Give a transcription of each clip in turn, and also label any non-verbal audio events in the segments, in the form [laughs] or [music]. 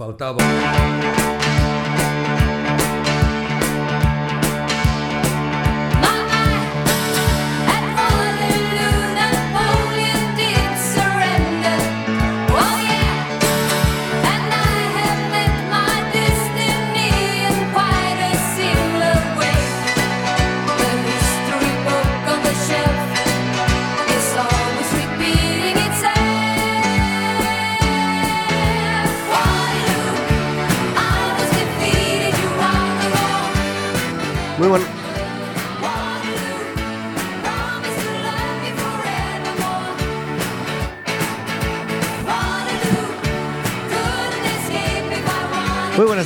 Faltava. Tá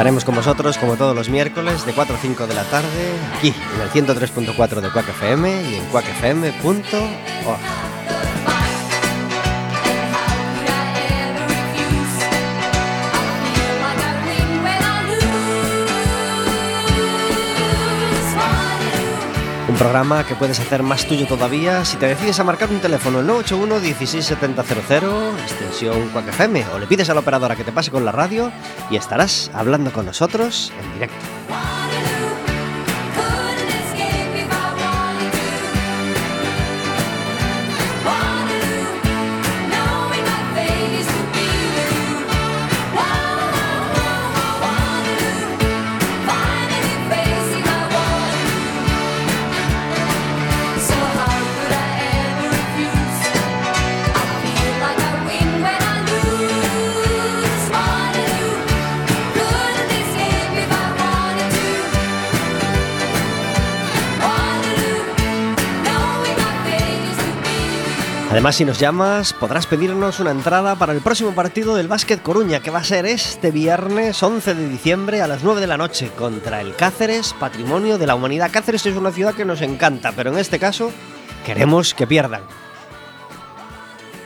Estaremos con vosotros como todos los miércoles de 4 a 5 de la tarde aquí en el 103.4 de Quack FM y en quackfm.org. programa que puedes hacer más tuyo todavía si te decides a marcar un teléfono el 981 16700 extensión Quack FM o le pides a la operadora que te pase con la radio y estarás hablando con nosotros en directo. Además, si nos llamas, podrás pedirnos una entrada para el próximo partido del Básquet Coruña, que va a ser este viernes 11 de diciembre a las 9 de la noche contra el Cáceres, Patrimonio de la Humanidad. Cáceres es una ciudad que nos encanta, pero en este caso queremos que pierdan.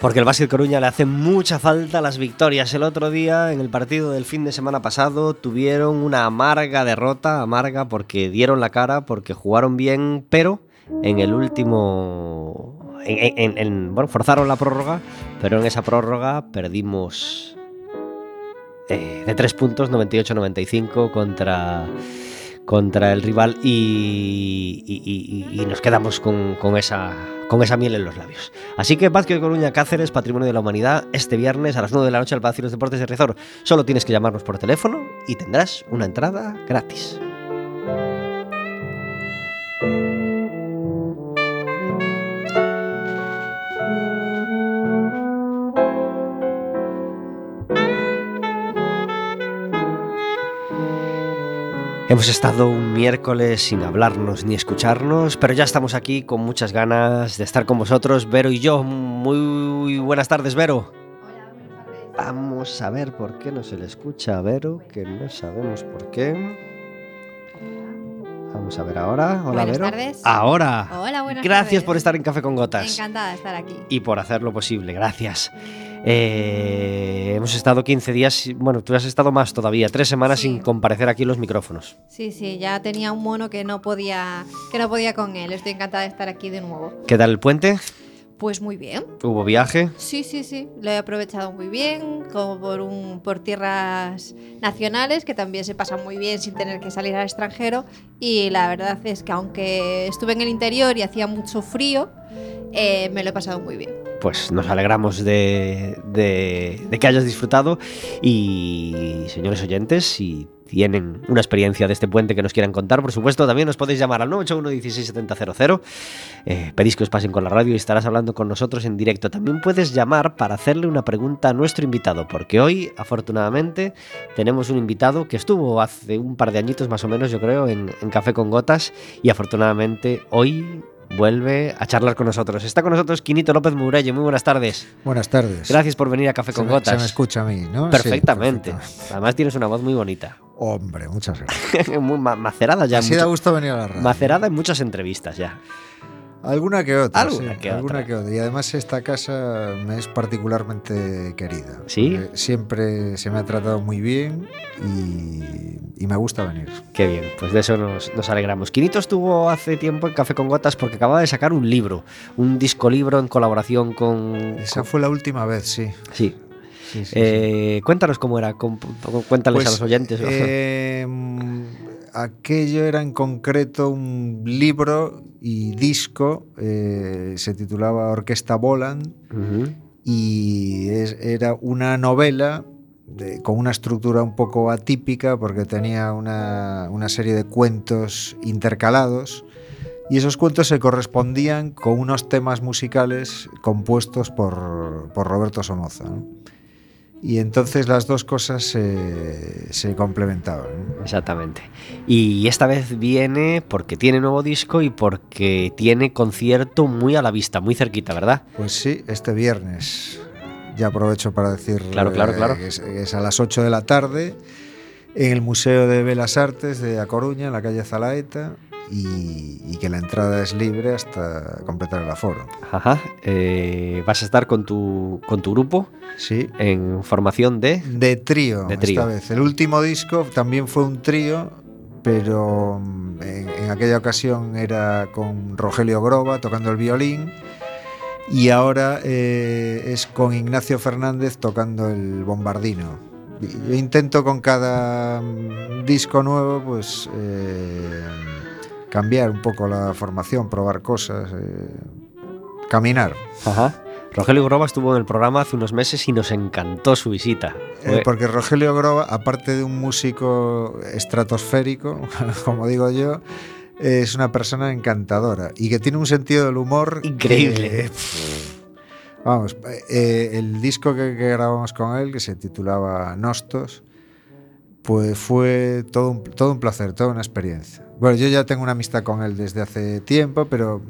Porque el Básquet Coruña le hace mucha falta las victorias. El otro día, en el partido del fin de semana pasado, tuvieron una amarga derrota, amarga porque dieron la cara, porque jugaron bien, pero en el último en, en- en- bueno, forzaron la prórroga, pero en esa prórroga perdimos eh, de tres puntos, 98-95 contra, contra el rival y- y nos quedamos con, con esa, con esa miel en los labios. Así que Vázquez Coruña Cáceres, Patrimonio de la Humanidad, este viernes a las 9 de la noche al Palacio de los Deportes de Rizor. Solo tienes que llamarnos por teléfono y tendrás una entrada gratis. Hemos estado un miércoles sin hablarnos ni escucharnos, pero ya estamos aquí con muchas ganas de estar con vosotros, Vero y yo. Muy buenas tardes, Vero. Vamos a ver por qué no se le escucha a Vero, que no sabemos por qué. Vamos a ver ahora. Hola, Buenas Vero. tardes. Ahora. Hola, buenas Gracias tardes. por estar en Café con Gotas Encantada de estar aquí. y por hacerlo posible. Gracias. Eh, hemos estado 15 días, bueno, tú has estado más todavía, tres semanas Sí. sin comparecer aquí en los micrófonos. Sí, sí, ya tenía un mono que no podía, que no podía con él. Estoy encantada de estar aquí de nuevo. ¿Qué tal el puente? Pues muy bien. ¿Hubo viaje? Sí, sí, sí. Lo he aprovechado muy bien, como por un por tierras nacionales, que también se pasan muy bien sin tener que salir al extranjero. Y la verdad es que aunque estuve en el interior y hacía mucho frío, eh, me lo he pasado muy bien. Pues nos alegramos de, de- de que hayas disfrutado y señores oyentes, si tienen una experiencia de este puente que nos quieran contar, por supuesto, también nos podéis llamar al 981 16700 eh, pedís que os pasen con la radio y estarás hablando con nosotros en directo. También puedes llamar para hacerle una pregunta a nuestro invitado, porque hoy, afortunadamente, tenemos un invitado que estuvo hace un par de añitos más o menos, yo creo, en Café con Gotas y afortunadamente hoy vuelve a charlar con nosotros. Está con nosotros Quinito López Murelle. Muy buenas tardes. Buenas tardes. Gracias por venir a Café Se con me- Gotas. Se me escucha a mí, ¿no? Perfectamente. Además tienes una voz muy bonita. Hombre, muchas gracias. [laughs] Muy ma- macerada ya. Así da mucho- gusto venir a la radio. macerada en muchas entrevistas ya. Alguna que otra. Alguna sí, que alguna otra. que otra. Y además esta casa me es particularmente querida. ¿Sí? porque Siempre se me ha tratado muy bien y, y me gusta venir. Qué bien, pues de eso nos, nos alegramos. Quinito estuvo hace tiempo en Café con Gotas porque acababa de sacar un libro, un disco libro en colaboración con... Esa con- fue la última vez, sí. Sí. Sí, sí, sí. Eh, Cuéntanos cómo era, cuéntales Pues, a los oyentes. eh, aquello era en concreto un libro y disco, eh, se titulaba Orquesta Voland Ujú. y es- era una novela de- con una estructura un poco atípica porque tenía una, una serie de cuentos intercalados y esos cuentos se correspondían con unos temas musicales compuestos por, por Roberto Somoza. ¿no? Y entonces las dos cosas se, se complementaban. Exactamente. Y esta vez viene porque tiene nuevo disco y porque tiene concierto muy a la vista, muy cerquita, ¿verdad? Pues sí, este viernes. Ya aprovecho para decir Claro, claro, eh, claro. que es, es a las 8 de la tarde en el Museo de Belas Artes de A Coruña, en la calle Zalaeta, y, y que la entrada es libre hasta completar el aforo. Ajá. Eh, vas a estar con tu, con tu grupo Sí. en formación de... De trío, De trío. esta vez. El último disco también fue un trío, pero mm, en, en aquella ocasión era con Rogelio Groba tocando el violín y ahora eh, es con Ignacio Fernández tocando el bombardino. Yo intento con cada mm, disco nuevo pues eh, cambiar un poco la formación, probar cosas, eh, caminar. Ajá. Rogelio Groba estuvo en el programa hace unos meses y nos encantó su visita. Eh, porque Rogelio Groba, aparte de un músico estratosférico, [laughs] como digo yo, es una persona encantadora y que tiene un sentido del humor Increíble. que, pff, vamos, eh, el disco que, que grabamos con él, que se titulaba Nostos, pues fue todo un, todo un placer, toda una experiencia. Bueno, yo ya tengo una amistad con él desde hace tiempo, pero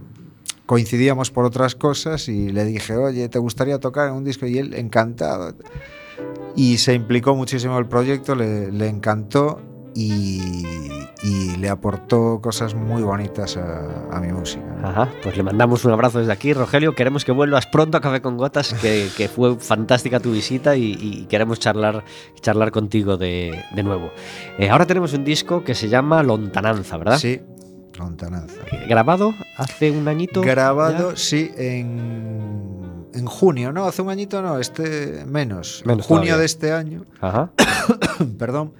coincidíamos por otras cosas y le dije, oye, ¿te gustaría tocar en un disco? Y él, encantado. Y se implicó muchísimo el proyecto, le, le encantó y, y le aportó cosas muy bonitas a, a mi música. ¿no? Ajá, pues le mandamos un abrazo desde aquí, Rogelio. Queremos que vuelvas pronto a Café con Gotas, que, que fue fantástica tu visita y, y queremos charlar, charlar contigo de, de nuevo. Eh, ahora tenemos un disco que se llama Lontananza, ¿verdad? Sí, lontananza. Grabado hace un añito. Grabado, ya. sí, en, en junio, no, hace un añito no, este menos. En Menos junio todavía. de este año, Ajá. [coughs] perdón,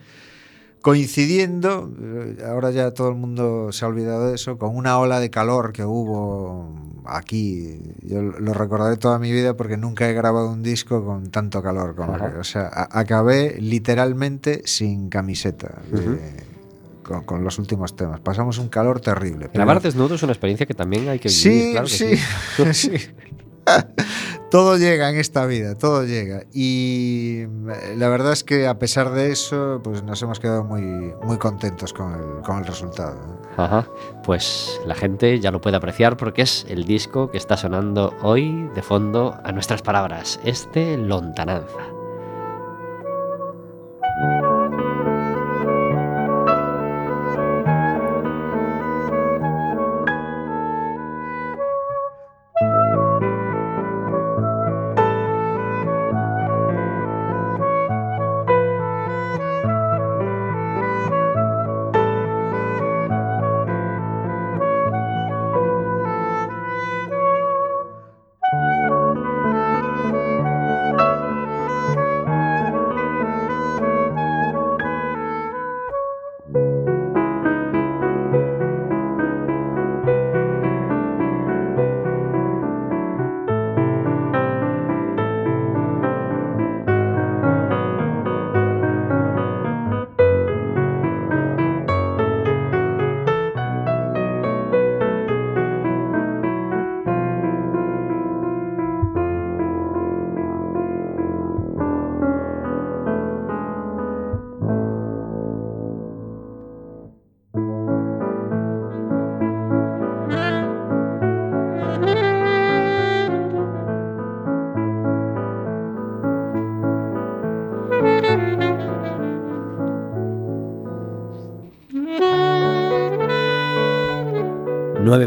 coincidiendo, eh, ahora ya todo el mundo se ha olvidado de eso, con una ola de calor que hubo aquí. Yo lo recordaré toda mi vida porque nunca he grabado un disco con tanto calor. como que- o sea, acabé literalmente sin camiseta. con, con los últimos temas. Pasamos un calor terrible. pero- Grabar desnudo es una experiencia que también hay que vivir. Sí, claro que sí, sí. [laughs] [laughs] todo llega en esta vida, todo llega. Y eh, la verdad es que a pesar de eso, pues nos hemos quedado muy, muy contentos con el, con el resultado. Ajá. Pues la gente ya lo puede apreciar porque es el disco que está sonando hoy de fondo a nuestras palabras. Este Lontananza. Lontananza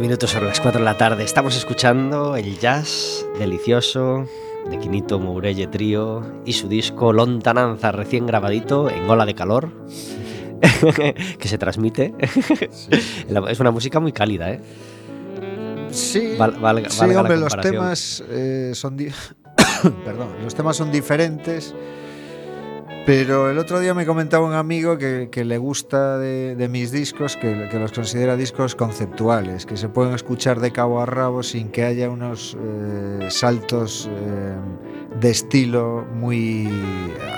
minutos sobre las 4 de la tarde. Estamos escuchando el jazz delicioso de Quinito Mourelle Trío y su disco Lontananza recién grabadito en Ola de Calor. [laughs] que se transmite. [laughs] es una música muy cálida, ¿eh? Sí, Val- valga- sí valga hombre, los temas eh, son [coughs] Perdón, los temas son diferentes. Pero el otro día me comentaba un amigo que, que le gusta de, de mis discos, que, que los considera discos conceptuales, que se pueden escuchar de cabo a rabo sin que haya unos eh, saltos eh, de estilo muy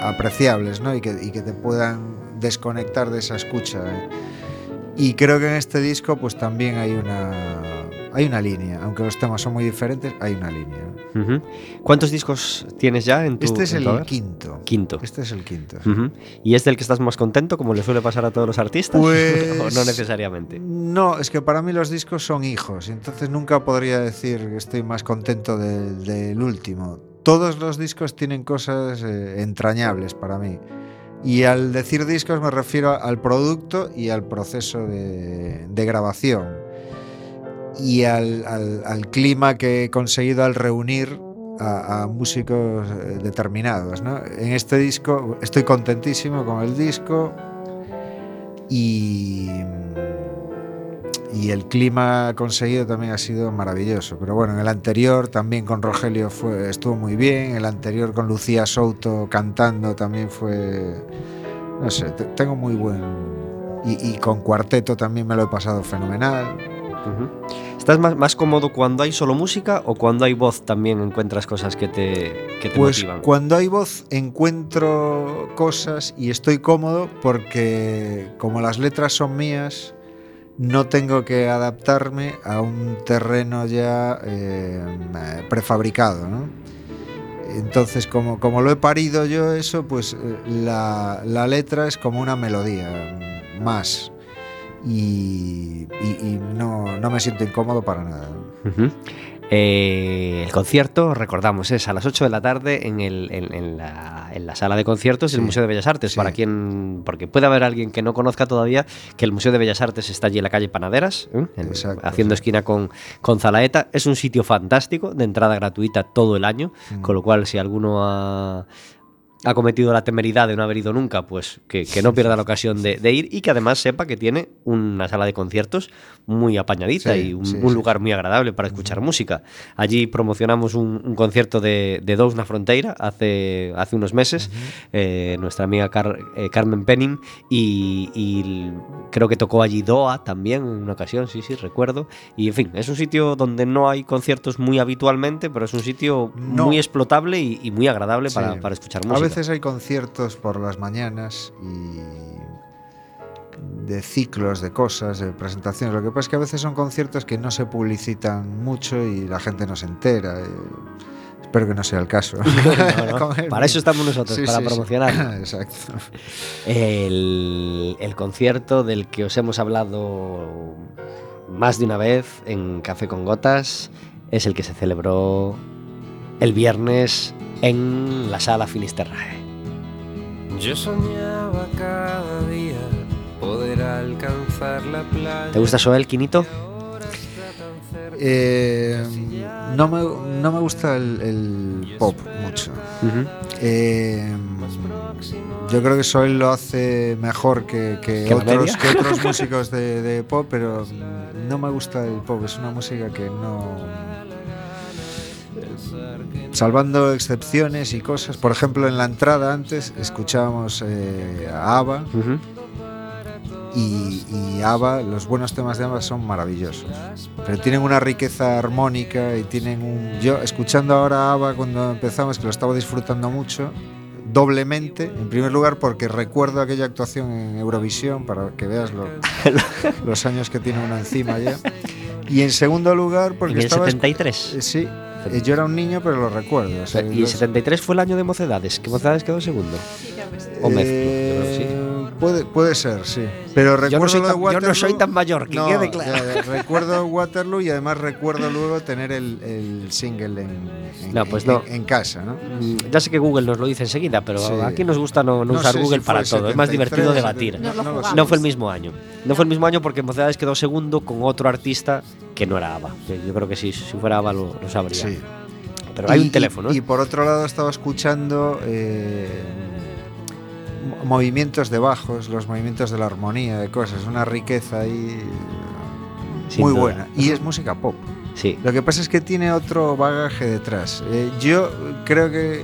apreciables, ¿no? Y que, y que te puedan desconectar de esa escucha. ¿eh? Y creo que en este disco pues también hay una, hay una línea, aunque los temas son muy diferentes, hay una línea. Ujú. ¿Cuántos discos tienes ya en tu Este es el quinto. Quinto. Este es el quinto. Ujú. ¿Y es del que estás más contento, como le suele pasar a todos los artistas? Pues- [laughs] ¿O no necesariamente? No, es que para mí los discos son hijos, entonces nunca podría decir que estoy más contento del, del último. Todos los discos tienen cosas eh, entrañables para mí. Y al decir discos me refiero al producto y al proceso de, de grabación. Y al, al- clima que he conseguido al reunir a, músicos eh, determinados. ¿no? En este disco estoy contentísimo con el disco y, y el clima conseguido también ha sido maravilloso. Pero bueno, en el anterior también con Rogelio fue, estuvo muy bien, el anterior con Lucía Souto cantando también fue, no sé, te- tengo muy buen... Y, con cuarteto también me lo he pasado fenomenal. Ujú. ¿Estás más, más cómodo cuando hay solo música o cuando hay voz también encuentras cosas que te, que te Pues motivan? cuando hay voz encuentro cosas y estoy cómodo porque como las letras son mías, no tengo que adaptarme a un terreno ya eh, prefabricado. ¿no? Entonces, como, como lo he parido yo eso, pues eh, la, la letra es como una melodía más. Y, y- y no, no me siento incómodo para nada. Eh, el concierto, recordamos, es a las 8 de la tarde en, el- en- en la, en la sala de conciertos del Sí, Museo de Bellas Artes. sí. Para quien, porque puede haber alguien que no conozca todavía que el Museo de Bellas Artes está allí en la calle Panaderas, ¿eh? Exacto, haciendo sí. esquina con, con Zalaeta. Es un sitio fantástico, de entrada gratuita todo el año, Mm. con lo cual si alguno ha, ha cometido la temeridad de no haber ido nunca, pues que, que no pierda la ocasión de, de ir y que además sepa que tiene una sala de conciertos muy apañadita Sí, y un, sí, un sí. lugar muy agradable para escuchar música. Allí promocionamos un, un concierto de, de Dous na Fronteira hace, hace unos meses, eh, nuestra amiga Car- eh, Carmen Penning, y, creo que tocó allí Doa también en una ocasión, sí, sí, recuerdo. Y en fin, es un sitio donde no hay conciertos muy habitualmente, pero es un sitio No. muy explotable y, y muy agradable para, escuchar música. Veces hay conciertos por las mañanas y de ciclos de cosas, de presentaciones. Lo que pasa es que a veces son conciertos que no se publicitan mucho y la gente no se entera. eh. Espero que no sea el caso. [laughs] No, [laughs] no, Para eso estamos nosotros, Sí, para sí, sí. promocionar. [laughs] Exacto. El, el concierto del que os hemos hablado más de una vez en Café con Gotas es el que se celebró el viernes en la sala Finisterrae. Yo soñaba cada día poder alcanzar la playa. ¿Te gusta Soel, Quinito? Eh, no, me, no me gusta el, el pop mucho. Eh, yo creo que Soel lo hace mejor que, que ¿Que la otros, que otros [laughs] músicos de, de pop, pero no me gusta el pop. Es una música que no. Salvando excepciones y cosas. Por ejemplo, en la entrada antes escuchábamos eh, a ABBA y, y ABBA, los buenos temas de ABBA son maravillosos. Pero tienen una riqueza armónica y tienen un... Yo, escuchando ahora a ABBA cuando empezamos, que lo estaba disfrutando mucho, doblemente, en primer lugar porque recuerdo aquella actuación en Eurovisión, para que veas lo- [laughs] los años que tiene uno encima ya. Y en segundo lugar porque En el estaba... 73. Sí, eh, yo era un niño, pero lo recuerdo. o sea, Y el los- 73 fue el año de Mocedades, que Mocedades quedó segundo. O mezclo, yo creo que sí. Eh, Puede, puede ser, sí. Pero recuerdo Yo no, soy lo de tan, yo no Waterloo- soy tan mayor, que No, quede claro. ya, ya, [laughs] recuerdo Waterloo y además recuerdo luego tener el, el single en, en- No, pues en- no. en casa, ¿no? Mm, Ya sé que Google nos lo dice enseguida, pero Sí. aquí nos gusta no, no No usar sé si Google para todo. Es más 73, divertido debatir. 70, Nos lo no fue el mismo año. No fue el mismo año porque Mocedades quedó segundo con otro artista que no era ABBA. Yo creo que sí, si fuera ABBA lo, lo sabría. Sí. Pero hay Y- un teléfono. Y, ¿eh? y por otro lado estaba escuchando eh, movimientos de bajos, los movimientos de la armonía, de cosas, una riqueza ahí Sin muy duda. buena. Y es música pop. Sí. Lo que pasa es que tiene otro bagaje detrás. Eh, yo creo que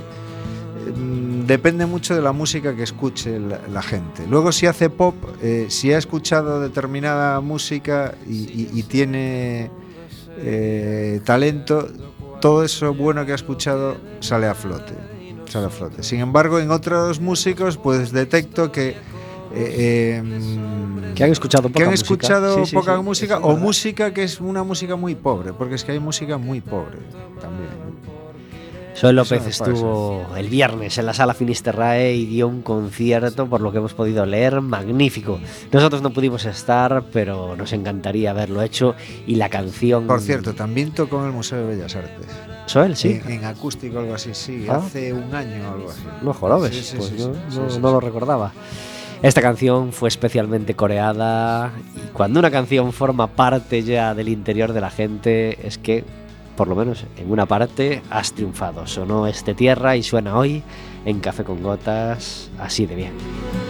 mm, depende mucho de la música que escuche la, la gente. Luego si hace pop, eh, si ha escuchado determinada música y, y- y tiene eh, talento, todo eso bueno que ha escuchado sale a flote. Sale a flote. Sin embargo, en otros músicos, pues detecto que eh, em, Que han escuchado poca que han música. escuchado sí, poca sí, música o verdad. música que es una música muy pobre, porque es que hay música muy pobre también. Eso López me estuvo el viernes en la sala Finisterrae y dio un concierto, por lo que hemos podido leer, magnífico. Nosotros no pudimos estar, pero nos encantaría haberlo hecho. Y la canción. Por cierto, también tocó en el Museo de Bellas Artes. Soel, sí. En, en acústico algo así, sí, Ah. hace un año o algo así. No jorobes, Sí, sí, pues sí, no, no- no lo recordaba. Esta canción fue especialmente coreada y cuando una canción forma parte ya del interior de la gente es que, por lo menos en una parte, has triunfado. Sonó este tierra y suena hoy en Café con Gotas así de bien.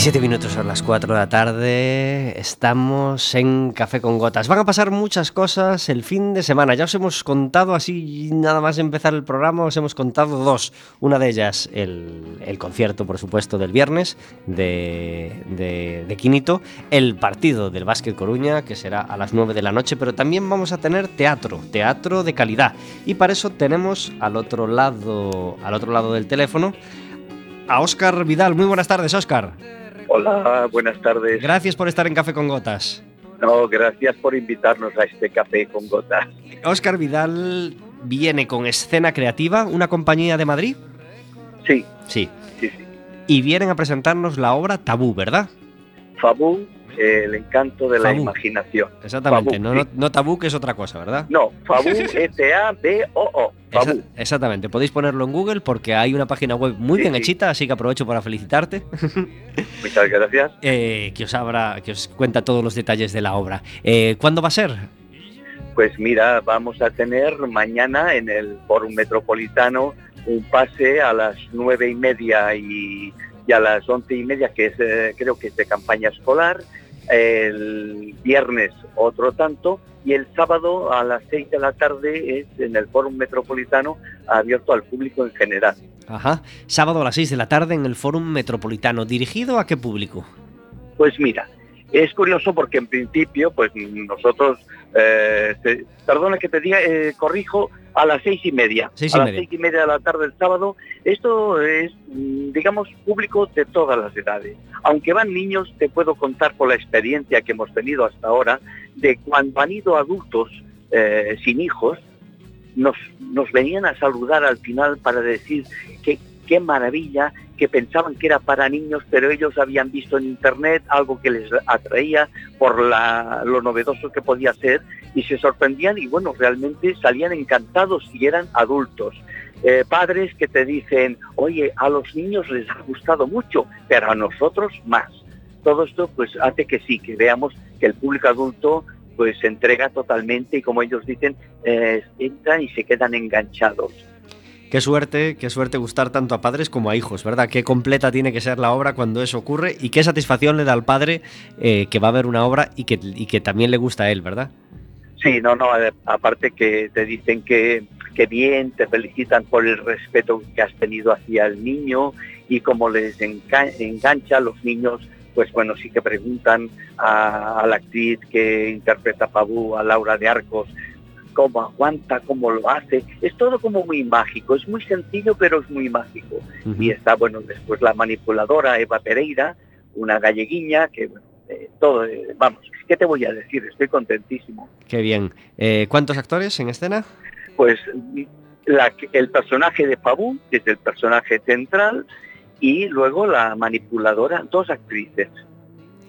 17 minutos a las 4 de la tarde, estamos en Café con Gotas. Van a pasar muchas cosas el fin de semana. Ya os hemos contado así, nada más empezar el programa, os hemos contado dos. Una de ellas, el, concierto, por supuesto, del viernes de, de, Quinito, el partido del Básquet Coruña, que será a las 9 de la noche, pero también vamos a tener teatro, teatro de calidad. Y para eso tenemos al otro lado, al otro lado del teléfono a Óscar Vidal. Muy buenas tardes, Óscar. Hola, buenas tardes. Gracias por estar en Café con Gotas. No, gracias por invitarnos a este café con gotas. Óscar Vidal viene con Escena Creativa, una compañía de Madrid. Sí, Sí. sí, sí. Y vienen a presentarnos la obra Tabú, ¿verdad? Fabú, eh, el encanto de la imaginación. Exactamente. Fabú, no, no, no Tabú, que es otra cosa, ¿verdad? No, Fabú, F-A-B-O-O. Esa- Fabú. exactamente. Podéis ponerlo en Google porque hay una página web muy Sí, bien sí. hechita, así que aprovecho para felicitarte. [laughs] Muchas gracias. eh, que os abra, que os cuenta todos los detalles de la obra. Eh, ¿Cuándo va a ser? Pues mira, vamos a tener mañana en el Fórum Metropolitano un pase a las nueve y media y, y a las once y media, que es, eh, creo que es de campaña escolar. El viernes otro tanto y el sábado a las seis de la tarde es en el Fórum Metropolitano abierto al público en general. Ajá. Sábado a las 6 de la tarde en el Fórum Metropolitano. ¿Dirigido a qué público? Pues mira, es curioso porque en principio, pues nosotros, eh, te- perdona que te diga, eh, corrijo, a las seis y media. Seis y a las seis y media de la tarde del sábado. Esto es, mm, digamos, público de todas las edades. Aunque van niños, te puedo contar por la experiencia que hemos tenido hasta ahora, de cuando han ido adultos eh, sin hijos, nos, nos venían a saludar al final para decir que qué maravilla, que pensaban que era para niños, pero ellos habían visto en internet algo que les atraía por la- lo novedoso que podía ser y se sorprendían y bueno, realmente salían encantados y eran adultos. Eh, padres que te dicen, oye, a los niños les ha gustado mucho, pero a nosotros más. Todo esto pues hace que sí, que veamos que el público adulto pues se entrega totalmente y como ellos dicen, eh, entran y se quedan enganchados. Qué suerte, qué suerte gustar tanto a padres como a hijos, ¿verdad? Qué completa tiene que ser la obra cuando eso ocurre y qué satisfacción le da al padre eh, que va a ver una obra y que, también le gusta a él, ¿verdad? Sí, no, no, aparte que te dicen que, bien, te felicitan por el respeto que has tenido hacia el niño y como les engancha a los niños, pues bueno, sí que preguntan a, la actriz que interpreta a a Laura de Arcos, cómo aguanta, cómo lo hace. Es todo como muy mágico, es muy sencillo, pero es muy mágico. Y está, bueno, después la manipuladora Eva Pereira, una galleguiña que, bueno, eh, todo, eh, vamos, ¿qué te voy a decir? Estoy contentísimo. Qué bien. Eh, ¿Cuántos actores en escena? Pues el personaje de Pabú, que es el personaje central, y luego la manipuladora, dos actrices.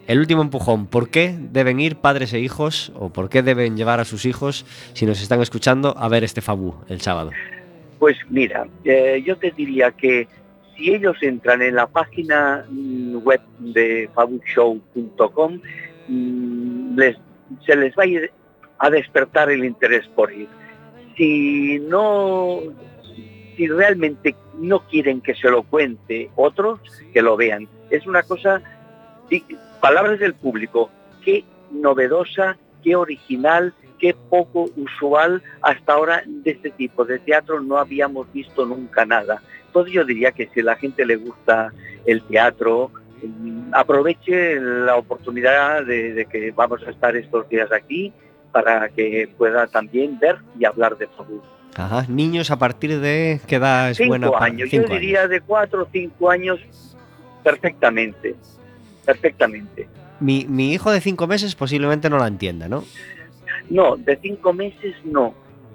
El último empujón, ¿por qué deben ir padres e hijos o por qué deben llevar a sus hijos, si nos están escuchando, a ver este Fabú el sábado? Pues mira, yo te diría que si ellos entran en la página mm, web de fabushow.com, mm, se les va a ir a despertar el interés por ir. Si no, si realmente no quieren que se lo cuente otros, que lo vean. Es una cosa, palabras del público, qué novedosa, qué original, qué poco usual hasta ahora de este tipo de teatro no habíamos visto nunca nada. Entonces yo diría que si a la gente le gusta el teatro, mm, aproveche la oportunidad de, que vamos a estar estos días aquí para que pueda también ver y hablar de salud. Ajá, niños a partir de qué edad es cinco buena años. Yo diría de cuatro o cinco años perfectamente, perfectamente. Mi, mi hijo de cinco meses posiblemente no la entienda, ¿no? No, de cinco meses no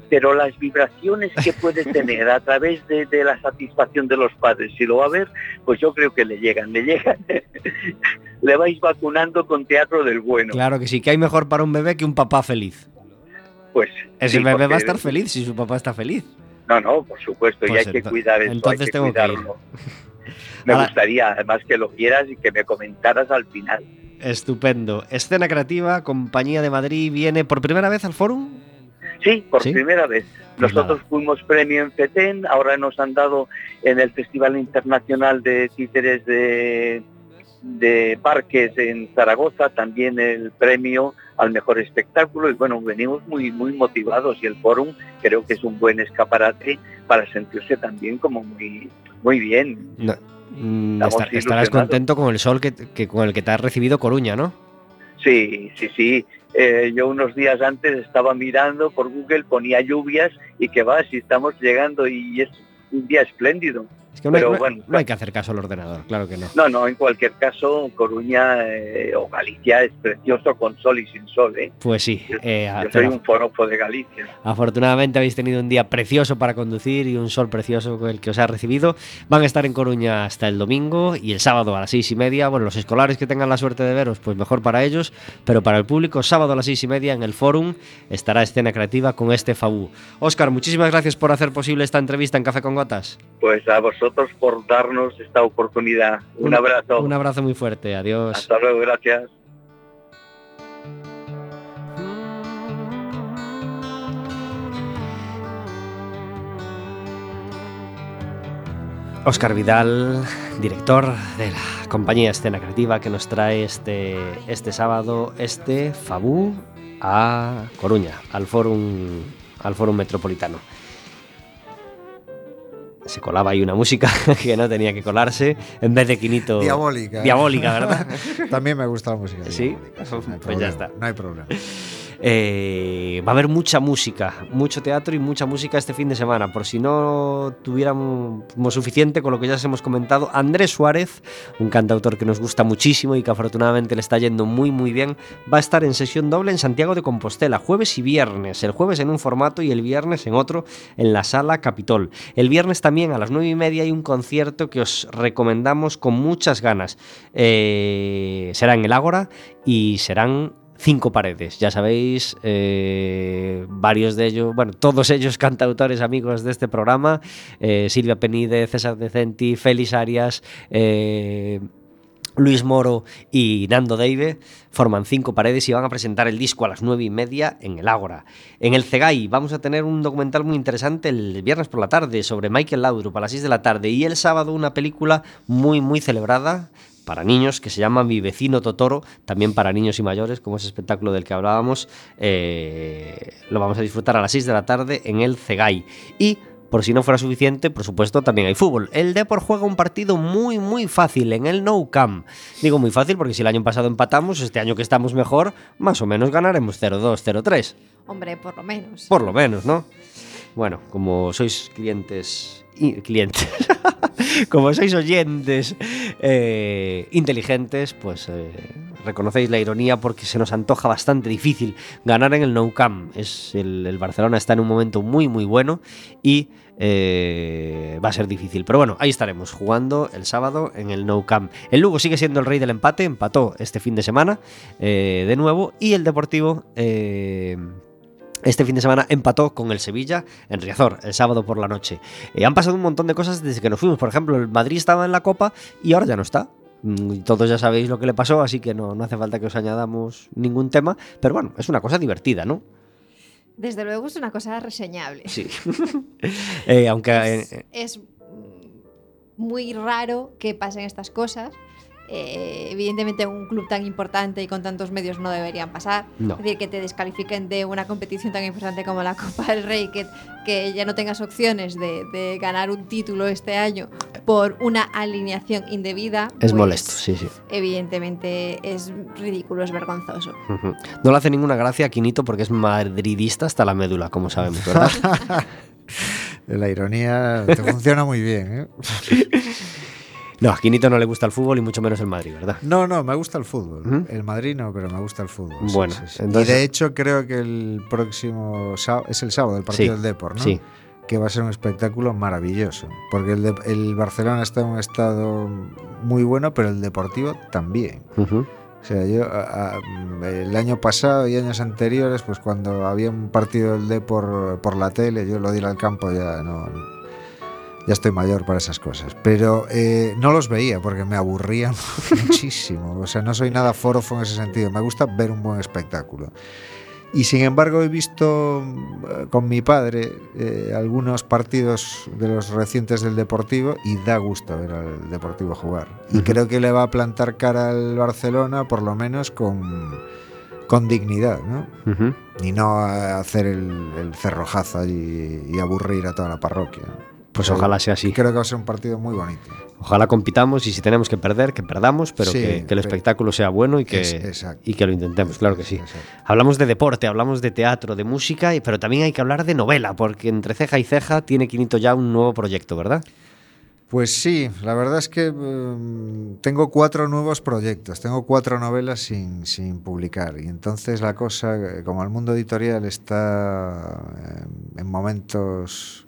pero las vibraciones que puede [laughs] tener a través de, la satisfacción de los padres, si lo va a ver, pues yo creo que le llegan, le llegan. [laughs] le vais vacunando con teatro del bueno. Claro que sí, que hay mejor para un bebé que un papá feliz. Pues ese bebé va a estar feliz si su papá está feliz. No, no, por supuesto, y pues hay que cuidar eso, entonces tengo Que ir. [laughs] Me gustaría además que lo quieras y que me comentaras al final. Estupendo. Escena Creativa, Compañía de Madrid, viene por primera vez al Fórum. Sí, por primera vez. Pues Nosotros fuimos premio en FETEN, ahora nos han dado en el Festival Internacional de Títeres de, de Parques en Zaragoza también el premio al mejor espectáculo y bueno, venimos muy muy motivados y el fórum creo que es un buen escaparate para sentirse también como muy muy bien. Mm, estarás contento con el sol que, que, con el que te has recibido Coruña, ¿no? Sí, sí, sí. Eh, yo unos días antes estaba mirando por Google, ponía lluvias y que va, si estamos llegando y es un día espléndido. Que no, bueno, no, hay que hacer caso al ordenador, claro que no. No, no, en cualquier caso, Coruña eh, o Galicia es precioso con sol y sin sol. ¿eh? Pues sí. Yo, eh, soy un forofo de Galicia. Afortunadamente habéis tenido un día precioso para conducir y un sol precioso con el que os ha recibido. Van a estar en Coruña hasta el domingo y el sábado a las seis y media. Bueno, los escolares que tengan la suerte de veros, pues mejor para ellos, pero para el público, sábado a las seis y media en el Fórum estará Escena Creativa con este Fabú. Oscar, muchísimas gracias por hacer posible esta entrevista en Café con Gotas. Pues a vosotros por darnos esta oportunidad. Un, abrazo. Un abrazo muy fuerte. Adiós. Hasta luego, gracias. Oscar Vidal, director de la compañía Escena Creativa, que nos trae este, este sábado este Fabú a Coruña, al Fórum, al Fórum Metropolitano se colaba ahí una música [laughs] que no tenía que colarse en vez de Quinito. Diabólica. Diabólica, ¿verdad? [laughs] También me gusta la música. Sí, pues ya está. No hay problema. Eh, va a haber mucha música, mucho teatro y mucha música este fin de semana. Por si no tuviéramos suficiente con lo que ya os hemos comentado, Andrés Suárez, un cantautor que nos gusta muchísimo y que afortunadamente le está yendo muy muy bien, va a estar en sesión doble en Santiago de Compostela, jueves y viernes. El jueves en un formato y el viernes en otro en la sala Capitol. El viernes también a las nueve y media hay un concierto que os recomendamos con muchas ganas. Eh, será en el Ágora y serán cinco paredes. Ya sabéis, eh, varios de ellos, bueno, todos ellos [laughs] cantautores amigos de este programa, eh, Silvia Penide, César Decenti, Félix Arias, eh, Luis Moro y Nando Deive forman cinco paredes y van a presentar el disco a las nueve y media en el Ágora. En el Cegai vamos a tener un documental muy interesante el viernes por la tarde sobre Michael Laudrup a las seis de la tarde y el sábado una película muy muy celebrada para niños que se llama Mi vecino Totoro, también para niños y mayores, como ese espectáculo del que hablábamos. eh, lo vamos a disfrutar a las 6 de la tarde en el Cegai. Y por si no fuera suficiente, por supuesto, también hay fútbol. El Depor juega un partido muy, muy fácil en el Nou Camp. Digo muy fácil porque si el año pasado empatamos, este año que estamos mejor, más o menos ganaremos 0-2, 0-3. Hombre, por lo menos. Por lo menos, ¿no? Bueno, como sois clientes. Clientes. [laughs] como sois oyentes eh, inteligentes, pues eh, reconocéis la ironía porque se nos antoja bastante difícil ganar en el Nou Camp. Es el, el Barcelona está en un momento muy, muy bueno y eh, va a ser difícil. Pero bueno, ahí estaremos jugando el sábado en el Nou Camp. El Lugo sigue siendo el rey del empate, empató este fin de semana eh, de nuevo y el Deportivo. eh, este fin de semana empató con el Sevilla en Riazor, el sábado por la noche. Eh, han pasado un montón de cosas desde que nos fuimos. Por ejemplo, el Madrid estaba en la Copa y ahora ya no está. Mm, Todos ya sabéis lo que le pasó, así que no, no hace falta que os añadamos ningún tema. Pero bueno, es una cosa divertida, ¿no? Desde luego es una cosa reseñable. Sí. [laughs] Eh, aunque... eh, Es, es, muy raro que pasen estas cosas. Eh, evidentemente en un club tan importante y con tantos medios no deberían pasar. No. Es decir, que te descalifiquen de una competición tan importante como la Copa del Rey, que, que ya no tengas opciones de, de ganar un título este año por una alineación indebida. es pues, molesto, sí, sí. Evidentemente es ridículo, es vergonzoso. No le hace ninguna gracia a Quinito porque es madridista hasta la médula, como sabemos, ¿verdad? [laughs] La ironía te funciona muy bien, ¿eh? [laughs] no, a Quinito no le gusta el fútbol y mucho menos el Madrid, ¿verdad? No, no, me gusta el fútbol. El Madrid no, pero me gusta el fútbol. Bueno, sí, sí. entonces- Y de hecho creo que el próximo sábado, es el sábado, el partido Sí, del Depor, ¿no? Sí. Que va a ser un espectáculo maravilloso. Porque el, de- el Barcelona está en un estado muy bueno, pero el Deportivo también. O sea, yo a- a- el año pasado y años anteriores, pues cuando había un partido del Depor por la tele, yo lo de ir al campo ya no, ya estoy mayor para esas cosas. Pero eh, no los veía porque me aburrían [laughs] muchísimo. O sea, no soy nada forofo en ese sentido. Me gusta ver un buen espectáculo. Y sin embargo he visto eh, con mi padre eh, algunos partidos de los recientes del Deportivo y da gusto ver al Deportivo jugar. Y Ujú. creo que le va a plantar cara al Barcelona por lo menos con, con dignidad, ¿no? Ujú. Y no hacer el, el cerrojazo allí y aburrir a toda la parroquia. Pues ojalá sea así. Creo que va a ser un partido muy bonito. Ojalá compitamos y si tenemos que perder, que perdamos, pero Sí, que, que el pero- espectáculo sea bueno y que, Es- y que lo intentemos, claro que sí. Exacto. Hablamos de deporte, hablamos de teatro, de música, pero también hay que hablar de novela, porque entre ceja y ceja tiene Quinito ya un nuevo proyecto, ¿verdad? Pues sí, la verdad es que mm, tengo cuatro nuevos proyectos, tengo cuatro novelas sin, sin publicar y entonces la cosa, eh, como el mundo editorial está eh, en momentos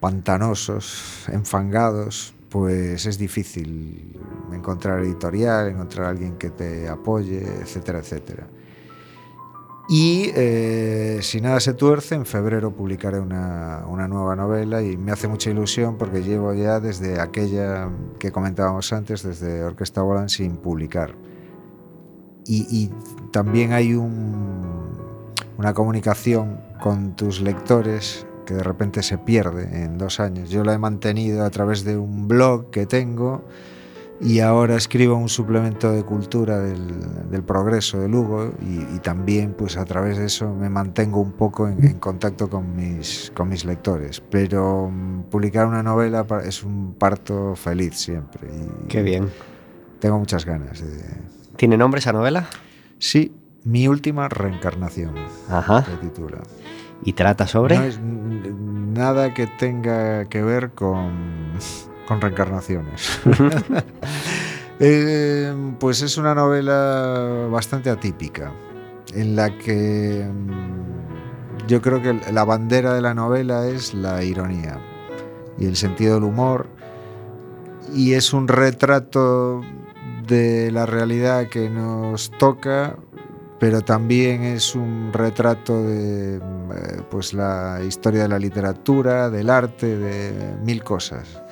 pantanosos, enfangados, pues es difícil encontrar editorial, encontrar alguien que te apoye, etcétera, etcétera. Y eh, si nada se tuerce, en febrero publicaré una, nueva novela y me hace mucha ilusión porque llevo ya desde aquella que comentábamos antes, desde Orquesta Volan, sin publicar. Y, también hay un- una comunicación con tus lectores que de repente se pierde en dos años. Yo la he mantenido a través de un blog que tengo y ahora escribo un suplemento de cultura del, del progreso de Lugo y, y también pues a través de eso me mantengo un poco en, en contacto con mis, con mis lectores. Pero mm, publicar una novela es un parto feliz siempre. Y Qué bien. Tengo muchas ganas. De... ¿Tiene nombre esa novela? Sí, mi última reencarnación Ajá. se titula. ¿Y trata sobre? No es nada que tenga que ver con, con reencarnaciones. [laughs] Eh, pues es una novela bastante atípica, en la que mm, yo creo que la bandera de la novela es la ironía y el sentido del humor, y es un retrato de la realidad que nos toca, pero también es un retrato de eh, pues la historia de la literatura, del arte, de mil cosas.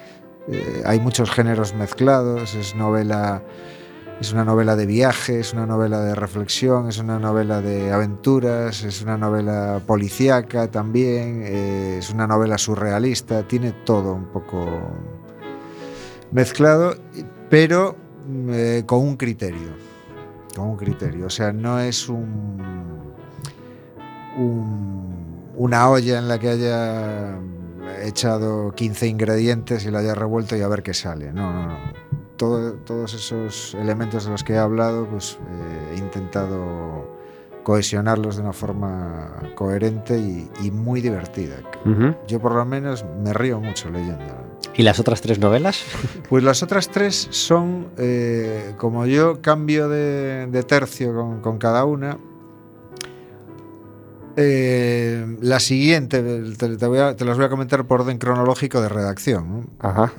eh, hay muchos géneros mezclados, es novela, es una novela de viaje, es una novela de reflexión, es una novela de aventuras, es una novela policíaca también, eh, es una novela surrealista, tiene todo un poco mezclado, pero con un criterio, con un criterio, o sea, no es un, un- una olla en la que haya echado 15 ingredientes y la haya revuelto y a ver qué sale. No, no, no. Todo- todos esos elementos de los que he hablado, pues eh, he intentado cohesionarlos de una forma coherente y, y muy divertida. Yo por lo menos me río mucho leyendo. ¿Y las otras tres novelas? [laughs] Pues las otras tres son, eh, como yo cambio de, tercio con cada una, eh, la siguiente, te, te voy a- te las voy a comentar por orden cronológico de redacción.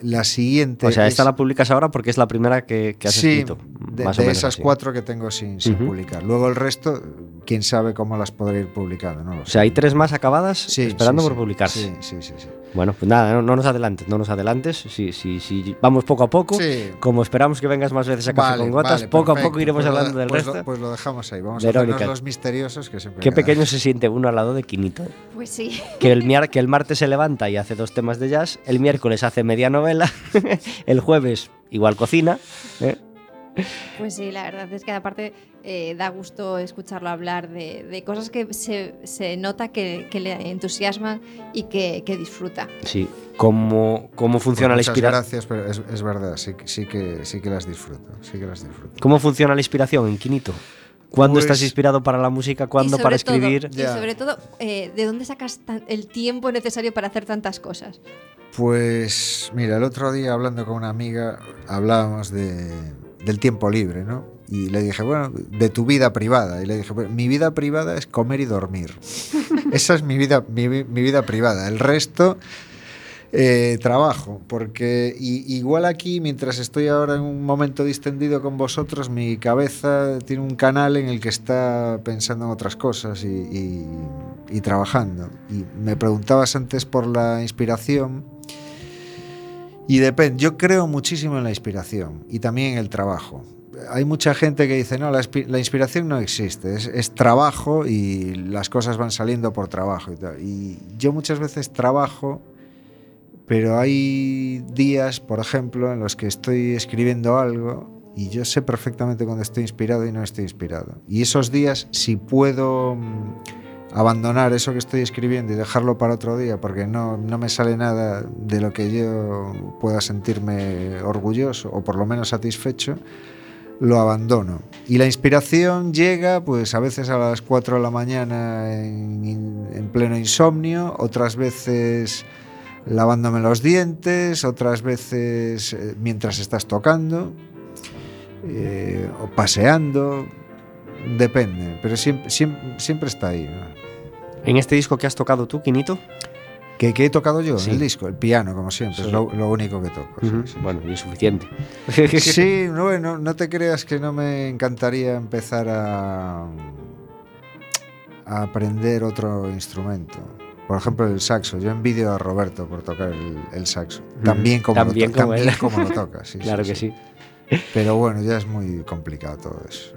La siguiente... O sea, esta es- la publicas ahora porque es la primera que, que has sí, escrito. de, más o de menos esas así. cuatro que tengo sin, publicar. Luego el resto, quién sabe cómo las podré ir publicando. No O sea, hay tres más acabadas Sí, esperando sí, por publicarse. Sí, sí, sí. sí. Bueno, pues nada, no, no nos adelantes, no nos adelantes. Si, si, si vamos poco a poco, como esperamos que vengas más veces a Café Vale, con Gotas, vale, poco a poco iremos Pues lo- hablando del pues resto. Lo, pues lo dejamos ahí. Vamos Verónica. a los misteriosos que siempre Qué pequeño se siente uno al lado de Quinito. Pues sí. [laughs] Que el, miar- que el martes se levanta y hace dos temas de jazz, el miércoles hace media novela, [laughs] el jueves igual cocina. ¿eh? Pues sí, la verdad es que aparte eh, da gusto escucharlo hablar de, de cosas que se, se nota que, que le entusiasman y que, que disfruta. Sí, cómo, cómo funciona la Pues muchas inspiración. gracias, pero es, es verdad, sí, sí, que, sí que las disfruto. Sí que las disfruto. ¿Cómo funciona la inspiración en Quinito? ¿Cuándo Pues- estás inspirado para la música? ¿Cuándo para sobre todo- escribir? y sobre todo, eh, ¿de dónde sacas el tiempo necesario para hacer tantas cosas? Pues mira, el otro día hablando con una amiga hablábamos de, del tiempo libre, ¿no? Y le dije, bueno, de tu vida privada. Y le dije, "Bueno, mi vida privada es comer y dormir. [laughs] Esa es mi vida, mi, vi- mi vida privada. El resto, eh, trabajo. Porque i- igual aquí, mientras estoy ahora en un momento distendido con vosotros, mi cabeza tiene un canal en el que está pensando en otras cosas y, y- y trabajando. Y me preguntabas antes por la inspiración. Y depende, yo creo muchísimo en la inspiración y también en el trabajo. Hay mucha gente que dice, no, la, inspi- la inspiración no existe, es, trabajo y las cosas van saliendo por trabajo. Y, y yo muchas veces trabajo, pero hay días, por ejemplo, en los que estoy escribiendo algo y yo sé perfectamente cuando estoy inspirado y no estoy inspirado. Y esos días, si puedo mm, abandonar eso que estoy escribiendo y dejarlo para otro día, porque no, no me sale nada de lo que yo pueda sentirme orgulloso o por lo menos satisfecho, lo abandono. Y la inspiración llega, pues a veces a las 4 de la mañana en, en pleno insomnio, otras veces lavándome los dientes, otras veces eh, mientras estás tocando eh, o paseando, depende, pero siempre, siempre, siempre está ahí. ¿no? En este disco que has tocado tú, Quinito, ¿Qué, qué he tocado yo Sí. el disco? El piano, como siempre, Sí. es lo, lo único que toco. sí, Ujú, sí, bueno, y es suficiente. sí. Sí, no, bueno, no te creas que no me encantaría empezar a, a aprender otro instrumento. Por ejemplo, el saxo. Yo envidio a Roberto por tocar el, el saxo. También como, También lo, to- como también él. como lo toca. sí, [laughs] claro que sí. Pero bueno, ya es muy complicado todo eso.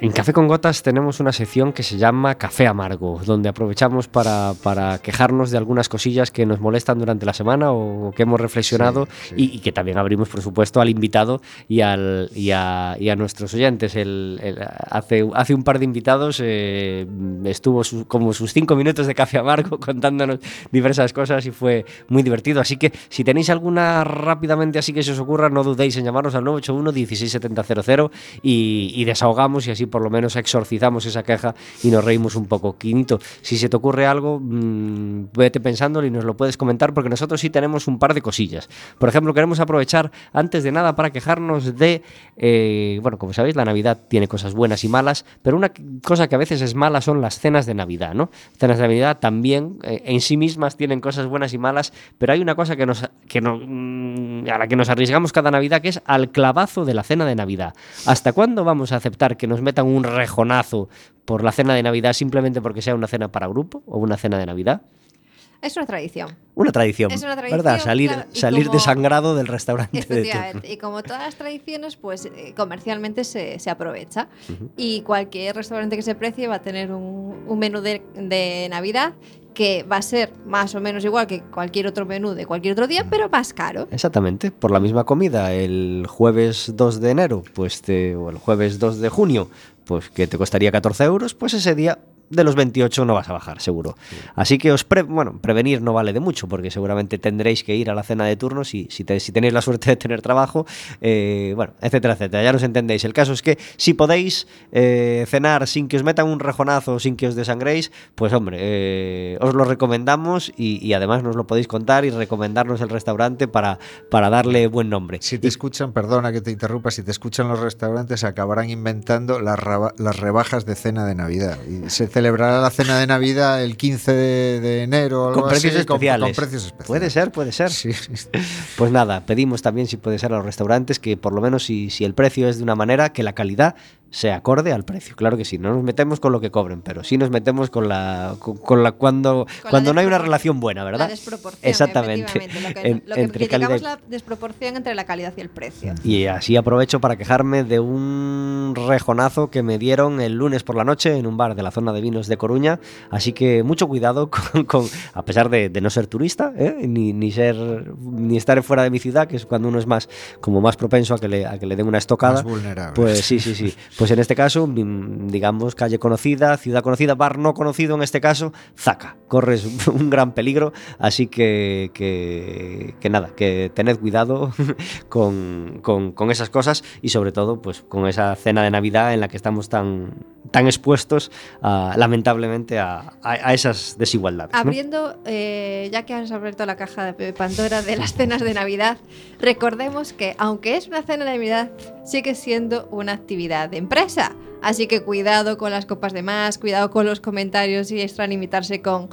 En Café con Gotas tenemos una sección que se llama Café Amargo, donde aprovechamos para, para quejarnos de algunas cosillas que nos molestan durante la semana o que hemos reflexionado Sí, sí. Y, y que también abrimos, por supuesto, al invitado y, al, y, a, y a nuestros oyentes. El- el- hace, hace un par de invitados eh, estuvo su- como sus cinco minutos de Café Amargo [laughs] contándonos diversas cosas y fue muy divertido. Así que si tenéis alguna rápidamente así que se os ocurra, no dudéis en llamarnos al 981 16700 y, y desahogamos y así por lo menos exorcizamos esa queja y nos reímos un poco. Quinito, si se te ocurre algo, mmm, vete pensándolo y nos lo puedes comentar porque nosotros sí tenemos un par de cosillas. Por ejemplo, queremos aprovechar antes de nada para quejarnos de, eh, bueno, como sabéis, la Navidad tiene cosas buenas y malas, pero una cosa que a veces es mala son las cenas de Navidad, ¿no? Cenas de Navidad también eh, en sí mismas tienen cosas buenas y malas, pero hay una cosa que nos, que no, mm, a la que nos arriesgamos cada Navidad que es al clavazo de la cena de Navidad. ¿Hasta cuándo vamos a aceptar que nos metan un rejonazo por la cena de Navidad simplemente porque sea una cena para grupo o una cena de Navidad? Es una tradición. Una tradición, Es una tradición, ¿verdad? Salir, claro, salir como- desangrado del restaurante de. Efectivamente. [laughs] Y como todas las tradiciones, pues eh, comercialmente se, se aprovecha. Y cualquier restaurante que se precie va a tener un, un menú de, de Navidad que va a ser más o menos igual que cualquier otro menú de cualquier otro día, pero más caro. Exactamente, por la misma comida, el jueves 2 de enero, pues te, o el jueves 2 de junio, pues que te costaría 14 euros, pues ese día de los 28 no vas a bajar, seguro. Así que os, pre- bueno, prevenir no vale de mucho, porque seguramente tendréis que ir a la cena de turno si, si, te- si tenéis la suerte de tener trabajo, eh, bueno, etcétera, etcétera. Ya nos entendéis. El caso es que si podéis eh, cenar sin que os metan un rejonazo, sin que os desangréis, pues hombre, eh, os lo recomendamos y, y además nos lo podéis contar y recomendarnos el restaurante para, para darle buen nombre. Si te escuchan, perdona que te interrumpa, si te escuchan los restaurantes acabarán inventando las, las rebajas de cena de Navidad. Y se celebrará la cena de Navidad el 15 de, de enero. algo con precios así, con- especiales. Con, precios especiales. Puede ser, puede ser. Sí. Pues nada, pedimos también si puede ser a los restaurantes que por lo menos si, si el precio es de una manera, que la calidad se acorde al precio. Claro que sí, no nos metemos con lo que cobren, pero sí nos metemos con la con, con la cuando cuando no hay una relación buena, ¿verdad? La desproporción. Exactamente. Lo que, En- lo que entre criticamos la desproporción entre la calidad y el precio. Y así aprovecho para quejarme de un rejonazo que me dieron el lunes por la noche en un bar de la zona de vinos de Coruña. Así que mucho cuidado [laughs] con, con- a pesar de, de no ser turista, ¿eh? ni, ni ser ni estar fuera de mi ciudad, que es cuando uno es más como más propenso a que le, a que le den una estocada. Más vulnerable. Pues sí, sí, sí. [laughs] Pues en este caso, mm, digamos, calle conocida, ciudad conocida, bar no conocido en este caso, zaca. Corres [laughs] un gran peligro, así que, nada, que tened cuidado [laughs] con, esas cosas y sobre todo, pues con esa cena de Navidad en la que estamos tan, tan expuestos, lamentablemente, a, esas desigualdades. Abriendo, eh, ya que has abierto la caja de Pandora de las cenas de Navidad, recordemos que aunque es una cena de Navidad, sigue siendo una actividad de empresa. Así que cuidado con las copas de más, cuidado con los comentarios y extralimitarse con,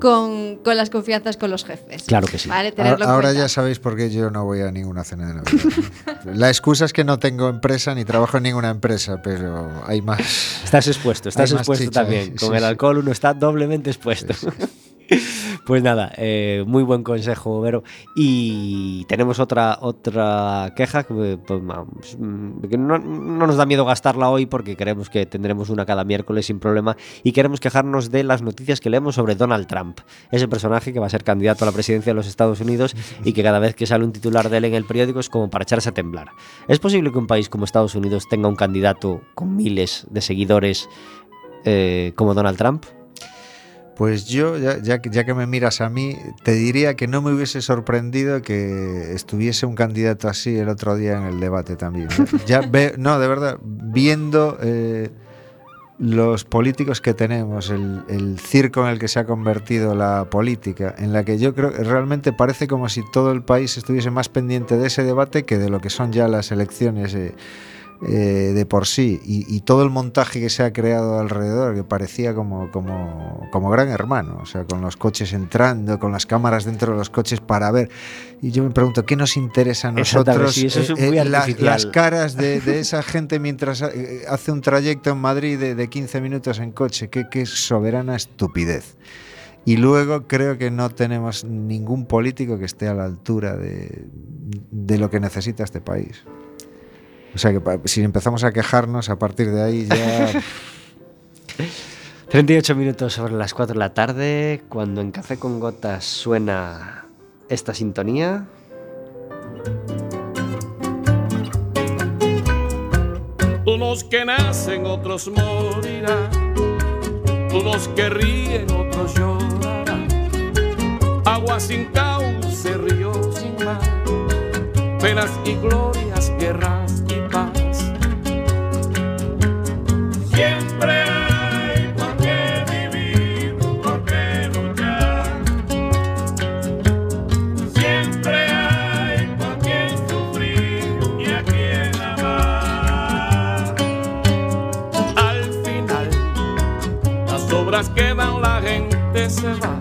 con, con las confianzas con los jefes. Claro que sí. ¿Vale? Ahora, ahora ya sabéis por qué yo no voy a ninguna cena de Navidad. [laughs] La excusa es que no tengo empresa ni trabajo en ninguna empresa, pero hay más. Estás expuesto, estás expuesto chicha, también. sí, Con sí, el sí. alcohol uno está doblemente expuesto. [laughs] Pues nada, eh, muy buen consejo, Vero. Y tenemos otra otra queja que, pues, mm, no nos da miedo gastarla hoy porque creemos que tendremos una cada miércoles sin problema y queremos quejarnos de las noticias que leemos sobre Donald Trump, ese personaje que va a ser candidato a la presidencia de los Estados Unidos y que cada vez que sale un titular de él en el periódico es como para echarse a temblar. ¿Es posible que un país como Estados Unidos tenga un candidato con miles de seguidores eh, como Donald Trump? Pues yo, ya, ya que- ya que me miras a mí, te diría que no me hubiese sorprendido que estuviese un candidato así el otro día en el debate también. ¿eh? [laughs] Ya ve, no, de verdad, viendo eh, los políticos que tenemos, el, el circo en el que se ha convertido la política, en la que yo creo que realmente parece como si todo el país estuviese más pendiente de ese debate que de lo que son ya las elecciones. eh, eh, de por sí y, y todo el montaje que se ha creado alrededor que parecía como, como, como gran hermano, o sea, con los coches entrando, con las cámaras dentro de los coches para ver. Y yo me pregunto, ¿qué nos interesa a nosotros sí, eso es eh, eh, la- artificial. las caras de, de [laughs] esa gente mientras eh, hace un trayecto en Madrid de, de 15 minutos en coche? Qué, qué soberana estupidez. Y luego creo que no tenemos ningún político que esté a la altura de, de lo que necesita este país. O sea que si empezamos a quejarnos, a partir de ahí ya... [laughs] 38 minutos sobre las 4 de la tarde, cuando en Café con Gotas suena esta sintonía. Unos que nacen, otros morirán. Unos que ríen, otros llorarán. Agua sin cauce, río sin mar. Penas y glorias, guerras quedan, la gente se va.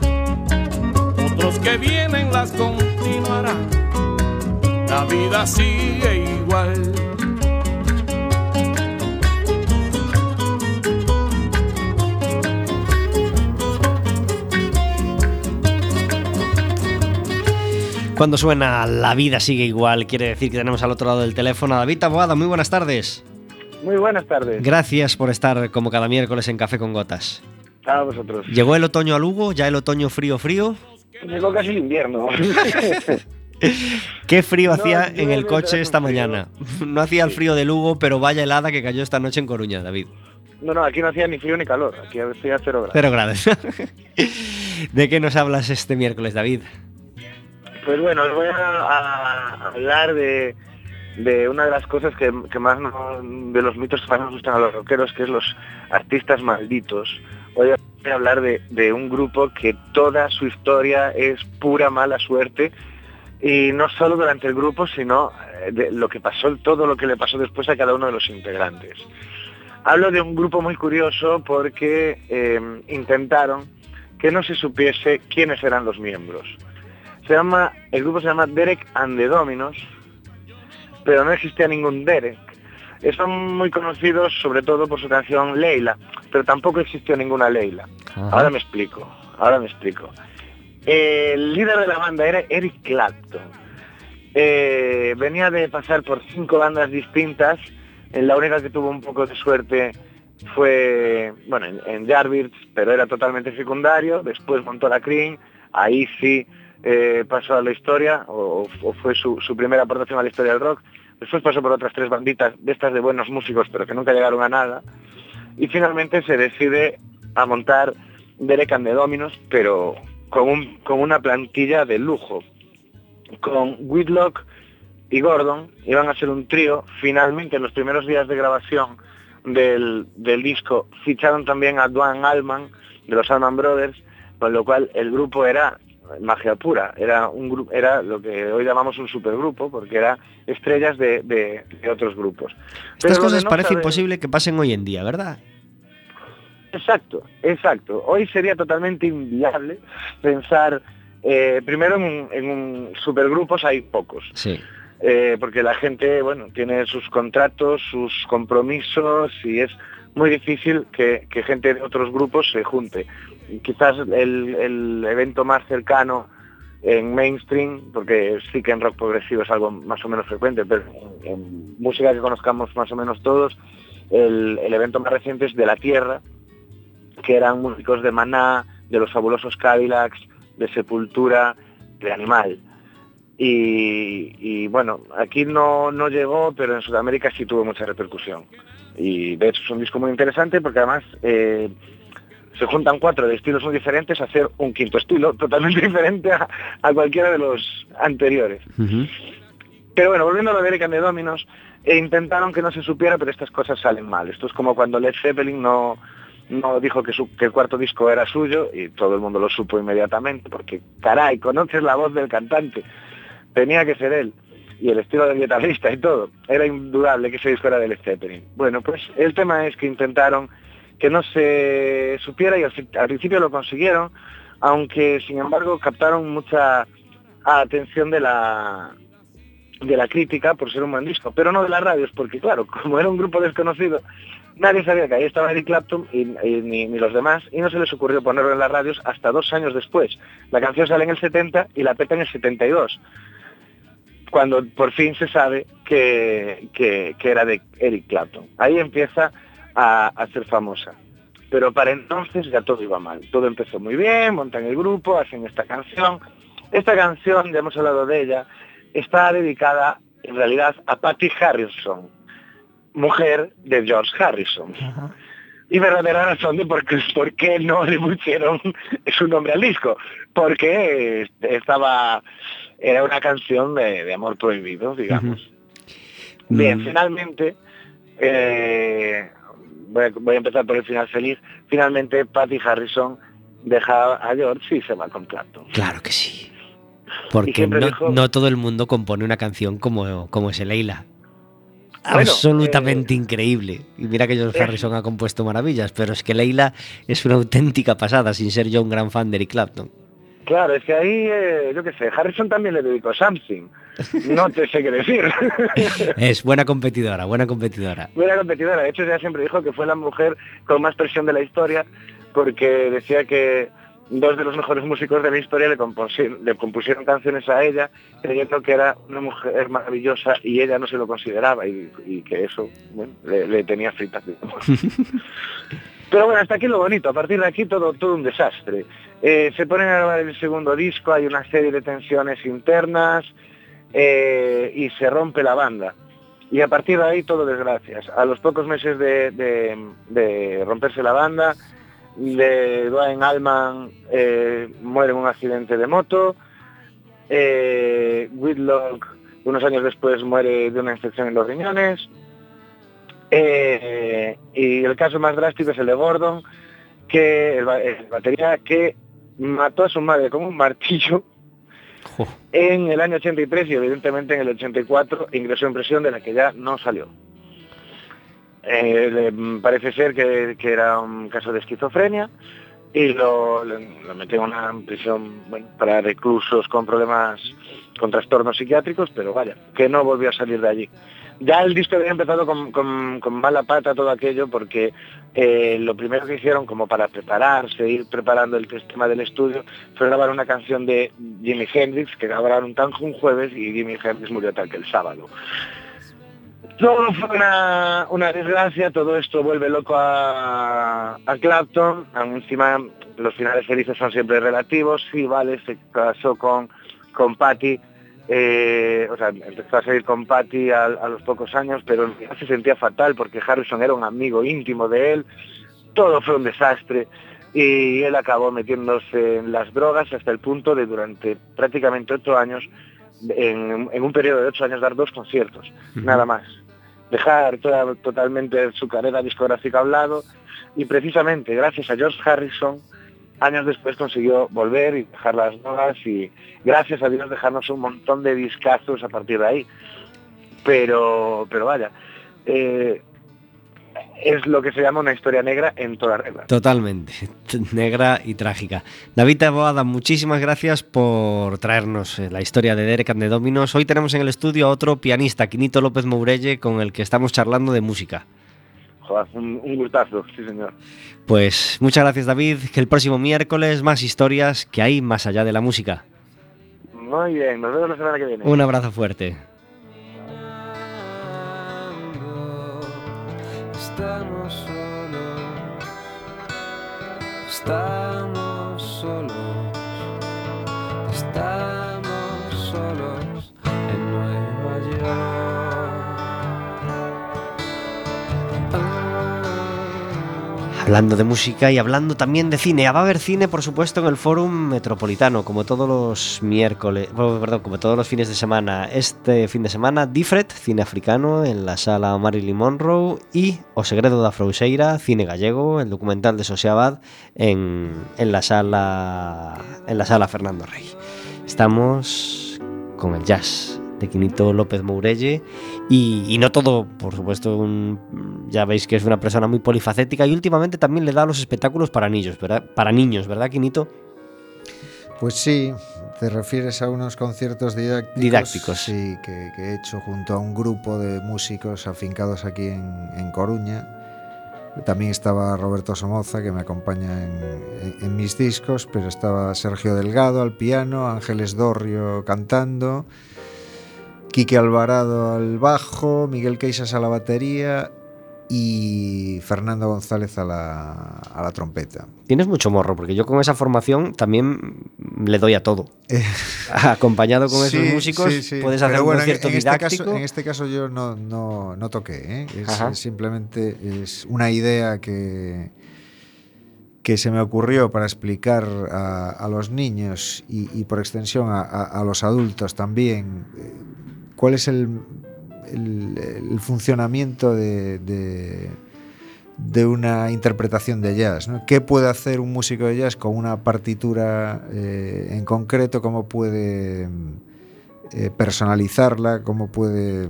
Otros que vienen las continuarán. La vida sigue igual. Cuando suena La vida sigue igual, quiere decir que tenemos al otro lado del teléfono a David Taboada. Muy buenas tardes. Muy buenas tardes. Gracias por estar como cada miércoles en Café con Gotas. Vosotros. ¿Llegó el otoño a Lugo? ¿Ya el otoño frío frío? Llegó casi el invierno. [laughs] ¿Qué frío No, hacía yo en el coche esta mañana? [laughs] No hacía el frío de Lugo, pero vaya helada que cayó esta noche en Coruña, David. No, no, aquí no hacía ni frío ni calor. Aquí hacía cero grados. Cero grados. [laughs] ¿De qué nos hablas este miércoles, David? Pues bueno, os voy a, hablar de, de una de las cosas que, que más nos- de los mitos que más nos gustan a los rockeros, que es los artistas malditos. Voy a hablar de, un grupo que toda su historia es pura mala suerte y no solo durante el grupo, sino eh, de lo que pasó, todo lo que le pasó después a cada uno de los integrantes. Hablo de un grupo muy curioso porque eh, intentaron que no se supiese quiénes eran los miembros. Se llama, el grupo se llama Derek and the Dominos, pero no existía ningún Derek. Eh, Son muy conocidos sobre todo por su canción Leila, pero tampoco existió ninguna Leila. Ahora me explico, ahora me explico. El líder de la banda era Eric Clapton. Eh, venía de pasar por cinco bandas distintas. En la única que tuvo un poco de suerte fue, bueno, en, en Yardbirds, pero era totalmente secundario. Después montó la Cream, ahí sí eh, pasó a la historia, o, o fue su, su primera aportación a la historia del rock. Después pasó por otras tres banditas de estas de buenos músicos, pero que nunca llegaron a nada. Y finalmente se decide a montar Derek and the Dominos, pero con, un- con una plantilla de lujo. Con Whitlock y Gordon iban a ser un trío. Finalmente, en los primeros días de grabación del, del disco, ficharon también a Duane Allman, de los Allman Brothers, con lo cual el grupo era magia pura, era un grupo, era lo que hoy llamamos un supergrupo, porque era estrellas de, de- de otros grupos. Pero Estas cosas parece imposible que pasen hoy en día, ¿verdad? Exacto, exacto. Hoy sería totalmente inviable pensar, eh, primero en un, en un supergrupos hay pocos, Sí. eh, porque la gente, bueno, tiene sus contratos, sus compromisos y es muy difícil que, que gente de otros grupos se junte. Quizás el, el evento más cercano en mainstream, porque sí que en rock progresivo es algo más o menos frecuente, pero en, música que conozcamos más o menos todos, el, el evento más reciente es de La Tierra, que eran músicos de Maná, de los fabulosos Cadillacs, de Sepultura, de Animal. Y, y, bueno, aquí no, no llegó, pero en Sudamérica sí tuvo mucha repercusión. Y de hecho es un disco muy interesante porque además eh, se juntan cuatro de estilos muy diferentes a hacer un quinto estilo [laughs] totalmente diferente a, a cualquiera de los anteriores. Pero bueno, volviendo a lo de Eric and the Dominos, eh, intentaron que no se supiera, pero estas cosas salen mal. Esto es como cuando Led Zeppelin no, no dijo que, su- que el cuarto disco era suyo y todo el mundo lo supo inmediatamente, porque caray, conoces la voz del cantante, tenía que ser él. Y el estilo del guitarrista y todo. Era indudable que ese disco era de Led Zeppelin. Bueno, pues el tema es que intentaron que no se supiera y al, principio lo consiguieron, aunque sin embargo captaron mucha atención de la de la crítica por ser un buen disco, pero no de las radios, porque claro, [laughs] como era un grupo desconocido, nadie sabía que ahí estaba Eric Clapton y, y ni, los demás, y no se les ocurrió ponerlo en las radios hasta dos años después. La canción sale en el 70 y la peta en el 72, cuando por fin se sabe que- que era de Eric Clapton. Ahí empieza a, a ser famosa. Pero para entonces ya todo iba mal. Todo empezó muy bien, montan el grupo, hacen esta canción. Esta canción, ya hemos hablado de ella, está dedicada en realidad a Patty Harrison, mujer de George Harrison. Y verdadera razón de por qué, por qué no le pusieron su nombre al disco. Porque estaba, era una canción de, de amor prohibido, digamos. Bien, Mm. finalmente, eh, voy, a, voy a empezar por el final feliz, finalmente Patty Harrison deja a George y se va con Clapton. Claro que sí. Porque no, dijo- no todo el mundo compone una canción como, como ese Leila. Bueno, Absolutamente eh, increíble. Y mira que George es- Harrison ha compuesto maravillas, pero es que Leila es una auténtica pasada, sin ser yo un gran fan de Eric Clapton. Claro, es que ahí, eh, yo qué sé, Harrison también le dedicó Something. No te sé qué decir. [laughs] Es buena competidora, buena competidora. Buena competidora. De hecho, ella siempre dijo que fue la mujer con más presión de la historia porque decía que dos de los mejores músicos de la historia le, compusi- le compusieron canciones a ella creyendo que era una mujer maravillosa y ella no se lo consideraba y, y que eso bueno, le, le tenía fritas. [laughs] Pero bueno, hasta aquí lo bonito, a partir de aquí todo, todo un desastre. Eh, se ponen a grabar el segundo disco, hay una serie de tensiones internas eh, y se rompe la banda. Y a partir de ahí todo desgracias. A los pocos meses de romperse la banda, de Dwayne Allman eh, muere en un accidente de moto, eh, Whitlock unos años después muere de una infección en los riñones, eh, y el caso más drástico es el de Gordon, que el, ba- el batería que mató a su madre con un martillo Jo. en el año 83 y evidentemente en el 84 ingresó en prisión de la que ya no salió. Eh, parece ser que, que era un caso de esquizofrenia y lo, lo, lo metió en una prisión bueno, para reclusos con problemas, con trastornos psiquiátricos, pero vaya, que no volvió a salir de allí. Ya el disco había empezado con, con- mala pata todo aquello porque eh, lo primero que hicieron como para prepararse, ir preparando el tema del estudio, fue grabar una canción de Jimi Hendrix que grabaron tan un jueves y Jimi Hendrix murió tal que el sábado. Todo fue una, una desgracia, todo esto vuelve loco a, a Clapton, encima los finales felices son siempre relativos, sí, vale, se casó con, con Patty, eh, o sea, empezó a salir con Patty a, a los pocos años, pero se sentía fatal porque Harrison era un amigo íntimo de él, todo fue un desastre y él acabó metiéndose en las drogas hasta el punto de durante prácticamente ocho años, en, en un periodo de ocho años, dar dos conciertos, nada más. Dejar toda- totalmente su carrera discográfica a un lado y precisamente gracias a George Harrison años después consiguió volver y dejar las drogas y gracias a Dios dejarnos un montón de discazos a partir de ahí. Pero, pero vaya, eh, es lo que se llama una historia negra en toda regla. Totalmente, [laughs] negra y trágica. David Taboada, muchísimas gracias por traernos eh, la historia de Derek and the Dominos. Hoy tenemos en el estudio a otro pianista, Quinito López Mourelle, con el que estamos charlando de música. Joder, un, un gustazo, sí señor. Pues muchas gracias David, que el próximo miércoles más historias que hay más allá de la música. Muy bien, nos vemos la semana que viene. Un abrazo fuerte. Estamos solos, estamos solos, estamos Hablando de música y hablando también de cine. Ah, Va a haber cine, por supuesto, en el Fórum Metropolitano, como todos los miércoles, perdón, como todos los fines de semana. Este fin de semana, Difret, cine africano, en la sala Marilyn Monroe, y O Segredo da Frouxeira, cine gallego, el documental de Sociabad, en, en la sala en la sala Fernando Rey. Estamos con el jazz de Quinito López Mourelle y, y no todo, por supuesto, un- ya veis que es una persona muy polifacética y últimamente también le da los espectáculos para niños, ¿verdad? Para niños, ¿verdad, Quinito? Pues sí, te refieres a unos conciertos didácticos. Didácticos. Sí, que, que he hecho junto a un grupo de músicos afincados aquí en, en Coruña. También estaba Roberto Somoza, que me acompaña en, en- en mis discos, pero estaba Sergio Delgado al piano, Ángeles Dorrio cantando, Quique Alvarado al bajo, Miguel Queixas a la batería y Fernando González a la, a la trompeta. Tienes mucho morro, porque yo con esa formación también le doy a todo. [laughs] Acompañado con esos músicos, sí, sí. puedes hacer un bueno, en- concierto en, este didáctico. caso, en este caso yo no, no, no toqué, ¿eh? es, Ajá. es simplemente es una idea que, que se me ocurrió para explicar a, a los niños y, y por extensión a, a- a los adultos también eh, cuál es el, funcionamiento de, una interpretación de jazz. ¿Qué puede hacer un músico de jazz con una partitura eh, en concreto? ¿Cómo puede eh, personalizarla? ¿Cómo puede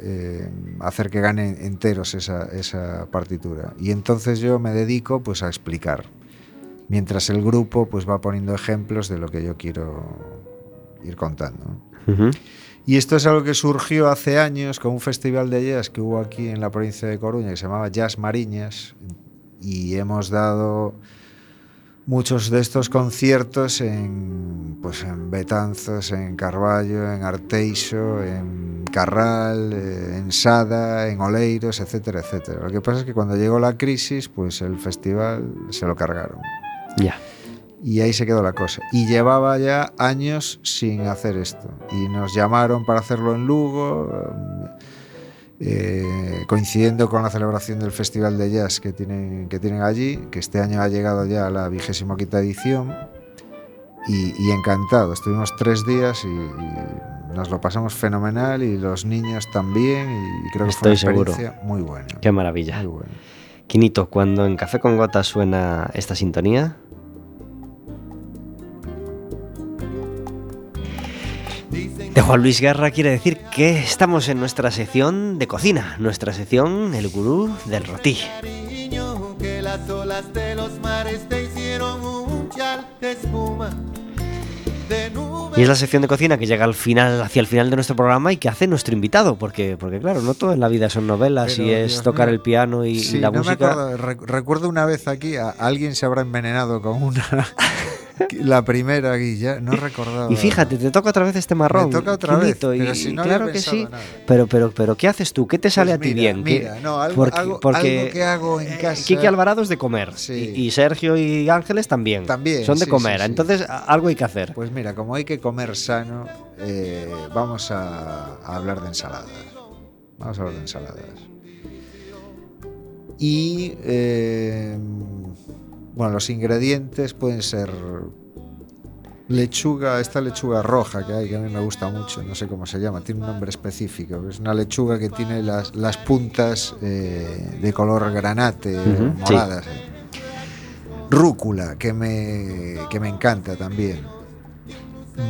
eh, hacer que gane enteros esa, partitura? Y entonces yo me dedico pues a explicar, mientras el grupo pues va poniendo ejemplos de lo que yo quiero ir contando. Ujú. Y esto es algo que surgió hace años con un festival de jazz que hubo aquí en la provincia de Coruña que se llamaba Jazz Mariñas y hemos dado muchos de estos conciertos en, pues en Betanzos, en Carballo, en Arteixo, en Carral, eh, en Sada, en Oleiros, etcétera, etcétera. Lo que pasa es que cuando llegó la crisis, pues el festival se lo cargaron. Ya. Y ahí se quedó la cosa. Y llevaba ya años sin hacer esto. Y nos llamaron para hacerlo en Lugo, eh, coincidiendo con la celebración del Festival de Jazz que tienen, que tienen allí, que este año ha llegado ya a la vigésimo quinta edición. Y, y encantado. Estuvimos tres días y, y nos lo pasamos fenomenal y los niños también. Y creo que fue una Estoy seguro. experiencia muy buena. Qué maravilla. Muy buena. Quinito, cuando en Café con Gota suena esta sintonía, de Juan Luis Guerra quiere decir que estamos en nuestra sección de cocina, nuestra sección El Gurú del Rotí. Y es la sección de cocina que llega al final, hacia el final de nuestro programa y que hace nuestro invitado, porque, porque claro, no todo en la vida son novelas Pero, y es Dios tocar mío. el piano y, la no me música. acuerdo. Recuerdo una vez aquí, a- alguien se habrá envenenado con una. [laughs] la primera ya no recordaba. Y fíjate, te toca otra vez este marrón. Me toca otra vez, y, pero si no claro que sí. nada. Pero, pero, pero, ¿qué haces tú? ¿Qué te sale Pues a ti mira, bien? ¿Qué- Mira, no, algo, porque, algo- porque, algo que hago en eh, casa. Kiki Alvarado es de comer. Sí. Y, y Sergio y Ángeles también. También, Son de sí, comer. sí. Entonces, algo hay que hacer. Pues mira, como hay que comer sano, eh, vamos a, a hablar de ensaladas. Vamos a hablar de ensaladas. Y eh, bueno, los ingredientes pueden ser lechuga, esta lechuga roja que hay, que a mí me gusta mucho, no sé cómo se llama, tiene un nombre específico. Es una lechuga que tiene las, las puntas eh, de color granate, moradas. eh. Rúcula, que me, que me encanta también.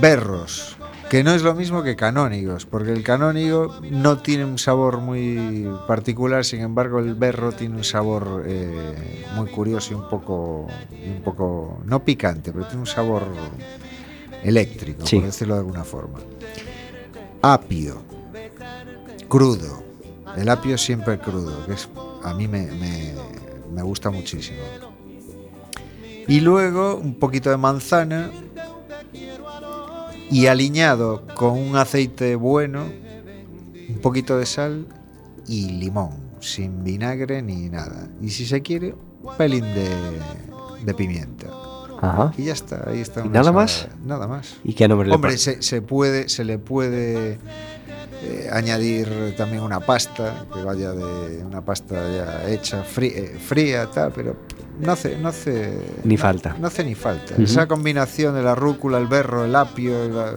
Berros, que no es lo mismo que canónigos, porque el canónigo no tiene un sabor muy particular, sin embargo el berro tiene un sabor eh, muy curioso y un poco, un poco, no picante, pero tiene un sabor eléctrico, Sí. por decirlo de alguna forma. Apio, crudo. El apio siempre crudo, que es, a mí me, me- me gusta muchísimo. Y luego un poquito de manzana y aliñado con un aceite bueno, un poquito de sal y limón, sin vinagre ni nada. Y si se quiere, un pelín de, de pimienta. Ajá. Y ya está, ahí está. ¿Y nada ensalada. Nada más. ¿Y qué nombre le Hombre, pones? se, se puede, se le puede eh, añadir también una pasta, que vaya de una pasta ya hecha, frí- eh, fría, tal, pero no hace, no hace Ni no- falta. No hace ni falta. Esa combinación de la rúcula, el berro, el apio, la-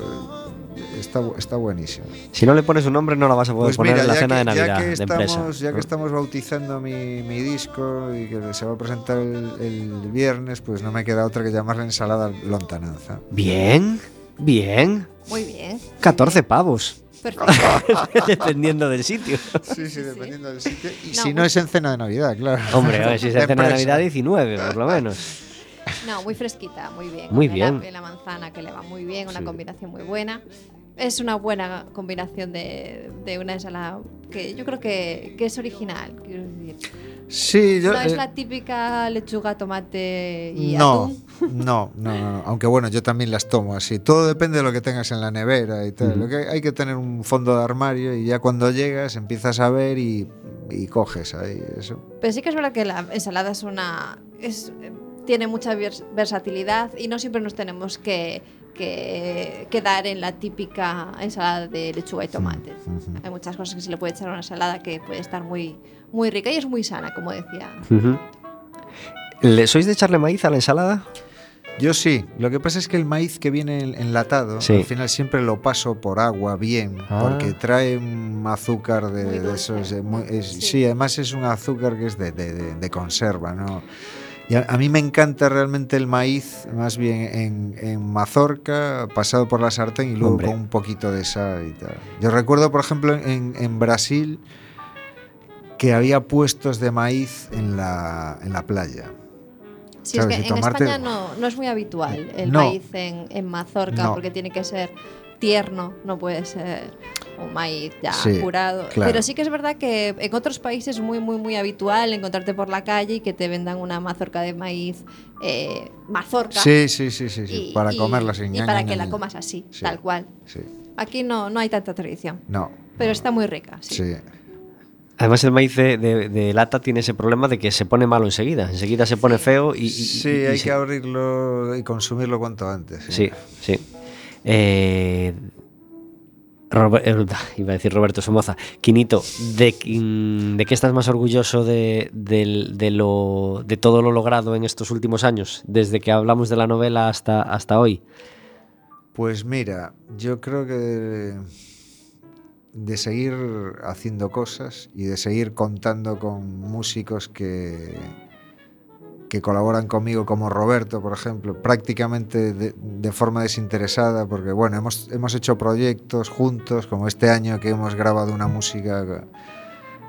está, bu- está buenísimo. Si no le pones un nombre, no la vas a poder Pues poner mira, en la cena que, de Navidad ya que de empresa. estamos, ya que estamos bautizando mi, mi disco y que se va a presentar el, el viernes, pues no me queda otra que llamarle ensalada lontananza. Bien, bien. Muy bien. 14 pavos. Perfecto. [laughs] Dependiendo del sitio. Sí, sí, dependiendo del sitio. Y No, si muy- no es en cena de Navidad, claro. Hombre, a ver si se De hace de. Navidad 19, por lo menos. No, muy fresquita, muy bien. Muy Con bien. El apio y la manzana que le va muy bien, una Sí. combinación muy buena. Es una buena combinación de, de una ensalada que yo creo que, que es original. Quiero decir. Sí, yo. no es eh, la típica lechuga, tomate y no, atún. No, no, no, no. Aunque bueno, yo también las tomo así. Todo depende de lo que tengas en la nevera y tal. Lo que hay que tener un fondo de armario y ya cuando llegas empiezas a ver y, y coges ahí eso. Pero sí que es verdad que la ensalada es una. Es, tiene mucha vers- versatilidad y no siempre nos tenemos que, que quedar en la típica ensalada de lechuga y tomate. Ujú. Hay muchas cosas que se le puede echar a una ensalada que puede estar muy, muy rica y es muy sana, como decía. Ujú. ¿Le sois de echarle maíz a la ensalada? Yo sí. Lo que pasa es que el maíz que viene en- enlatado, Sí. al final siempre lo paso por agua bien, Ah. porque trae un azúcar de, Muy de esos. de muy- es- Sí. sí. además es un azúcar que es de, de- de- de conserva, ¿no? Y a, a mí me encanta realmente el maíz, más bien en, en mazorca, pasado por la sartén y luego Hombre. con un poquito de sal y tal. Yo recuerdo, por ejemplo, en, en Brasil que había puestos de maíz en la, en la playa. Sí, es que en tomarte- España no, no es muy habitual el No. maíz en, en mazorca No. porque tiene que ser tierno, no puede ser. un maíz ya Sí, curado. claro. Pero sí que es verdad que en otros países es muy, muy, muy habitual encontrarte por la calle y que te vendan una mazorca de maíz, eh, mazorca. Sí, sí, sí, sí, sí, y- para y- comerla sin Y ña, para ña, que ña, la comas así, Sí. tal cual. Sí, Aquí no, no hay tanta tradición. no. Pero está muy rica, sí. Además, el maíz de, de- de lata tiene ese problema de que se pone malo enseguida. Enseguida se pone feo y. y- Sí, y- y hay se- que abrirlo y consumirlo cuanto antes. Sí, sí. Eh, eh, [laughs] iba a decir Roberto Somoza. Quinito, ¿de, qué estás más orgulloso de, de lo, de todo lo logrado en estos últimos años? Desde que hablamos de la novela hasta, hasta hoy. Pues mira, yo creo que de seguir haciendo cosas y de seguir contando con músicos que, que colaboran conmigo, como Roberto, por ejemplo, prácticamente de, forma desinteresada, porque bueno, hemos, hemos hecho proyectos juntos, como este año que hemos grabado una música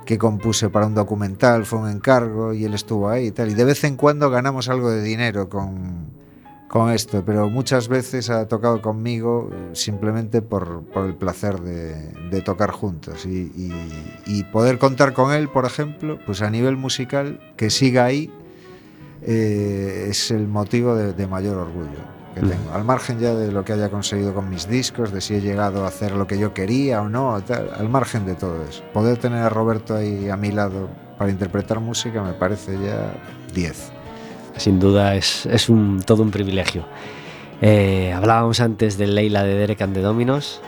que compuse para un documental, fue un encargo y él estuvo ahí y tal. Y de vez en cuando ganamos algo de dinero con, con esto, pero muchas veces ha tocado conmigo eh, simplemente por, por el placer de, de tocar juntos y, y- y poder contar con él, por ejemplo, pues a nivel musical, que siga ahí, eh, es el motivo de, de mayor orgullo que Mm. tengo. Al margen ya de lo que haya conseguido con mis discos, de si he llegado a hacer lo que yo quería o no, tal, al margen de todo eso. Poder tener a Roberto ahí a mi lado para interpretar música me parece ya 10. Sin duda es, es un, todo un privilegio. Eh, hablábamos antes de Leila de Derek and the Dominos.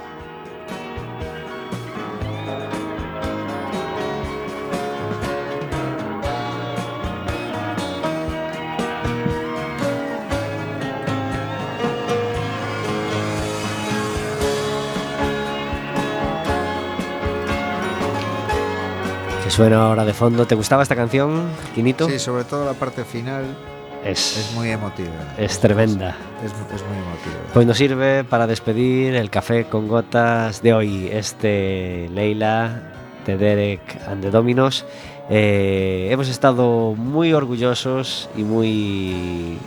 Que suena ahora de fondo. ¿Te gustaba esta canción, Quinito? Sí, sobre todo la parte final es, es muy emotiva. es tremenda. Es, es muy emotiva. Pues nos sirve para despedir el café con gotas de hoy. Este Leila de Derek and the Dominos. Eh, hemos estado muy orgullosos y muy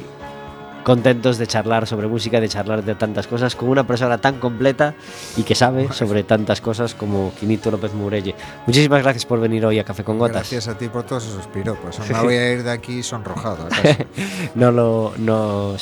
contentos de charlar sobre música, de charlar de tantas cosas con una persona tan completa y que sabe sobre tantas cosas como Quinito López Murelle. Muchísimas gracias por venir hoy a Café con Gotas. Gracias a ti por todos esos piropos. [laughs] Me voy a ir de aquí sonrojado. [laughs] No lo no, seguro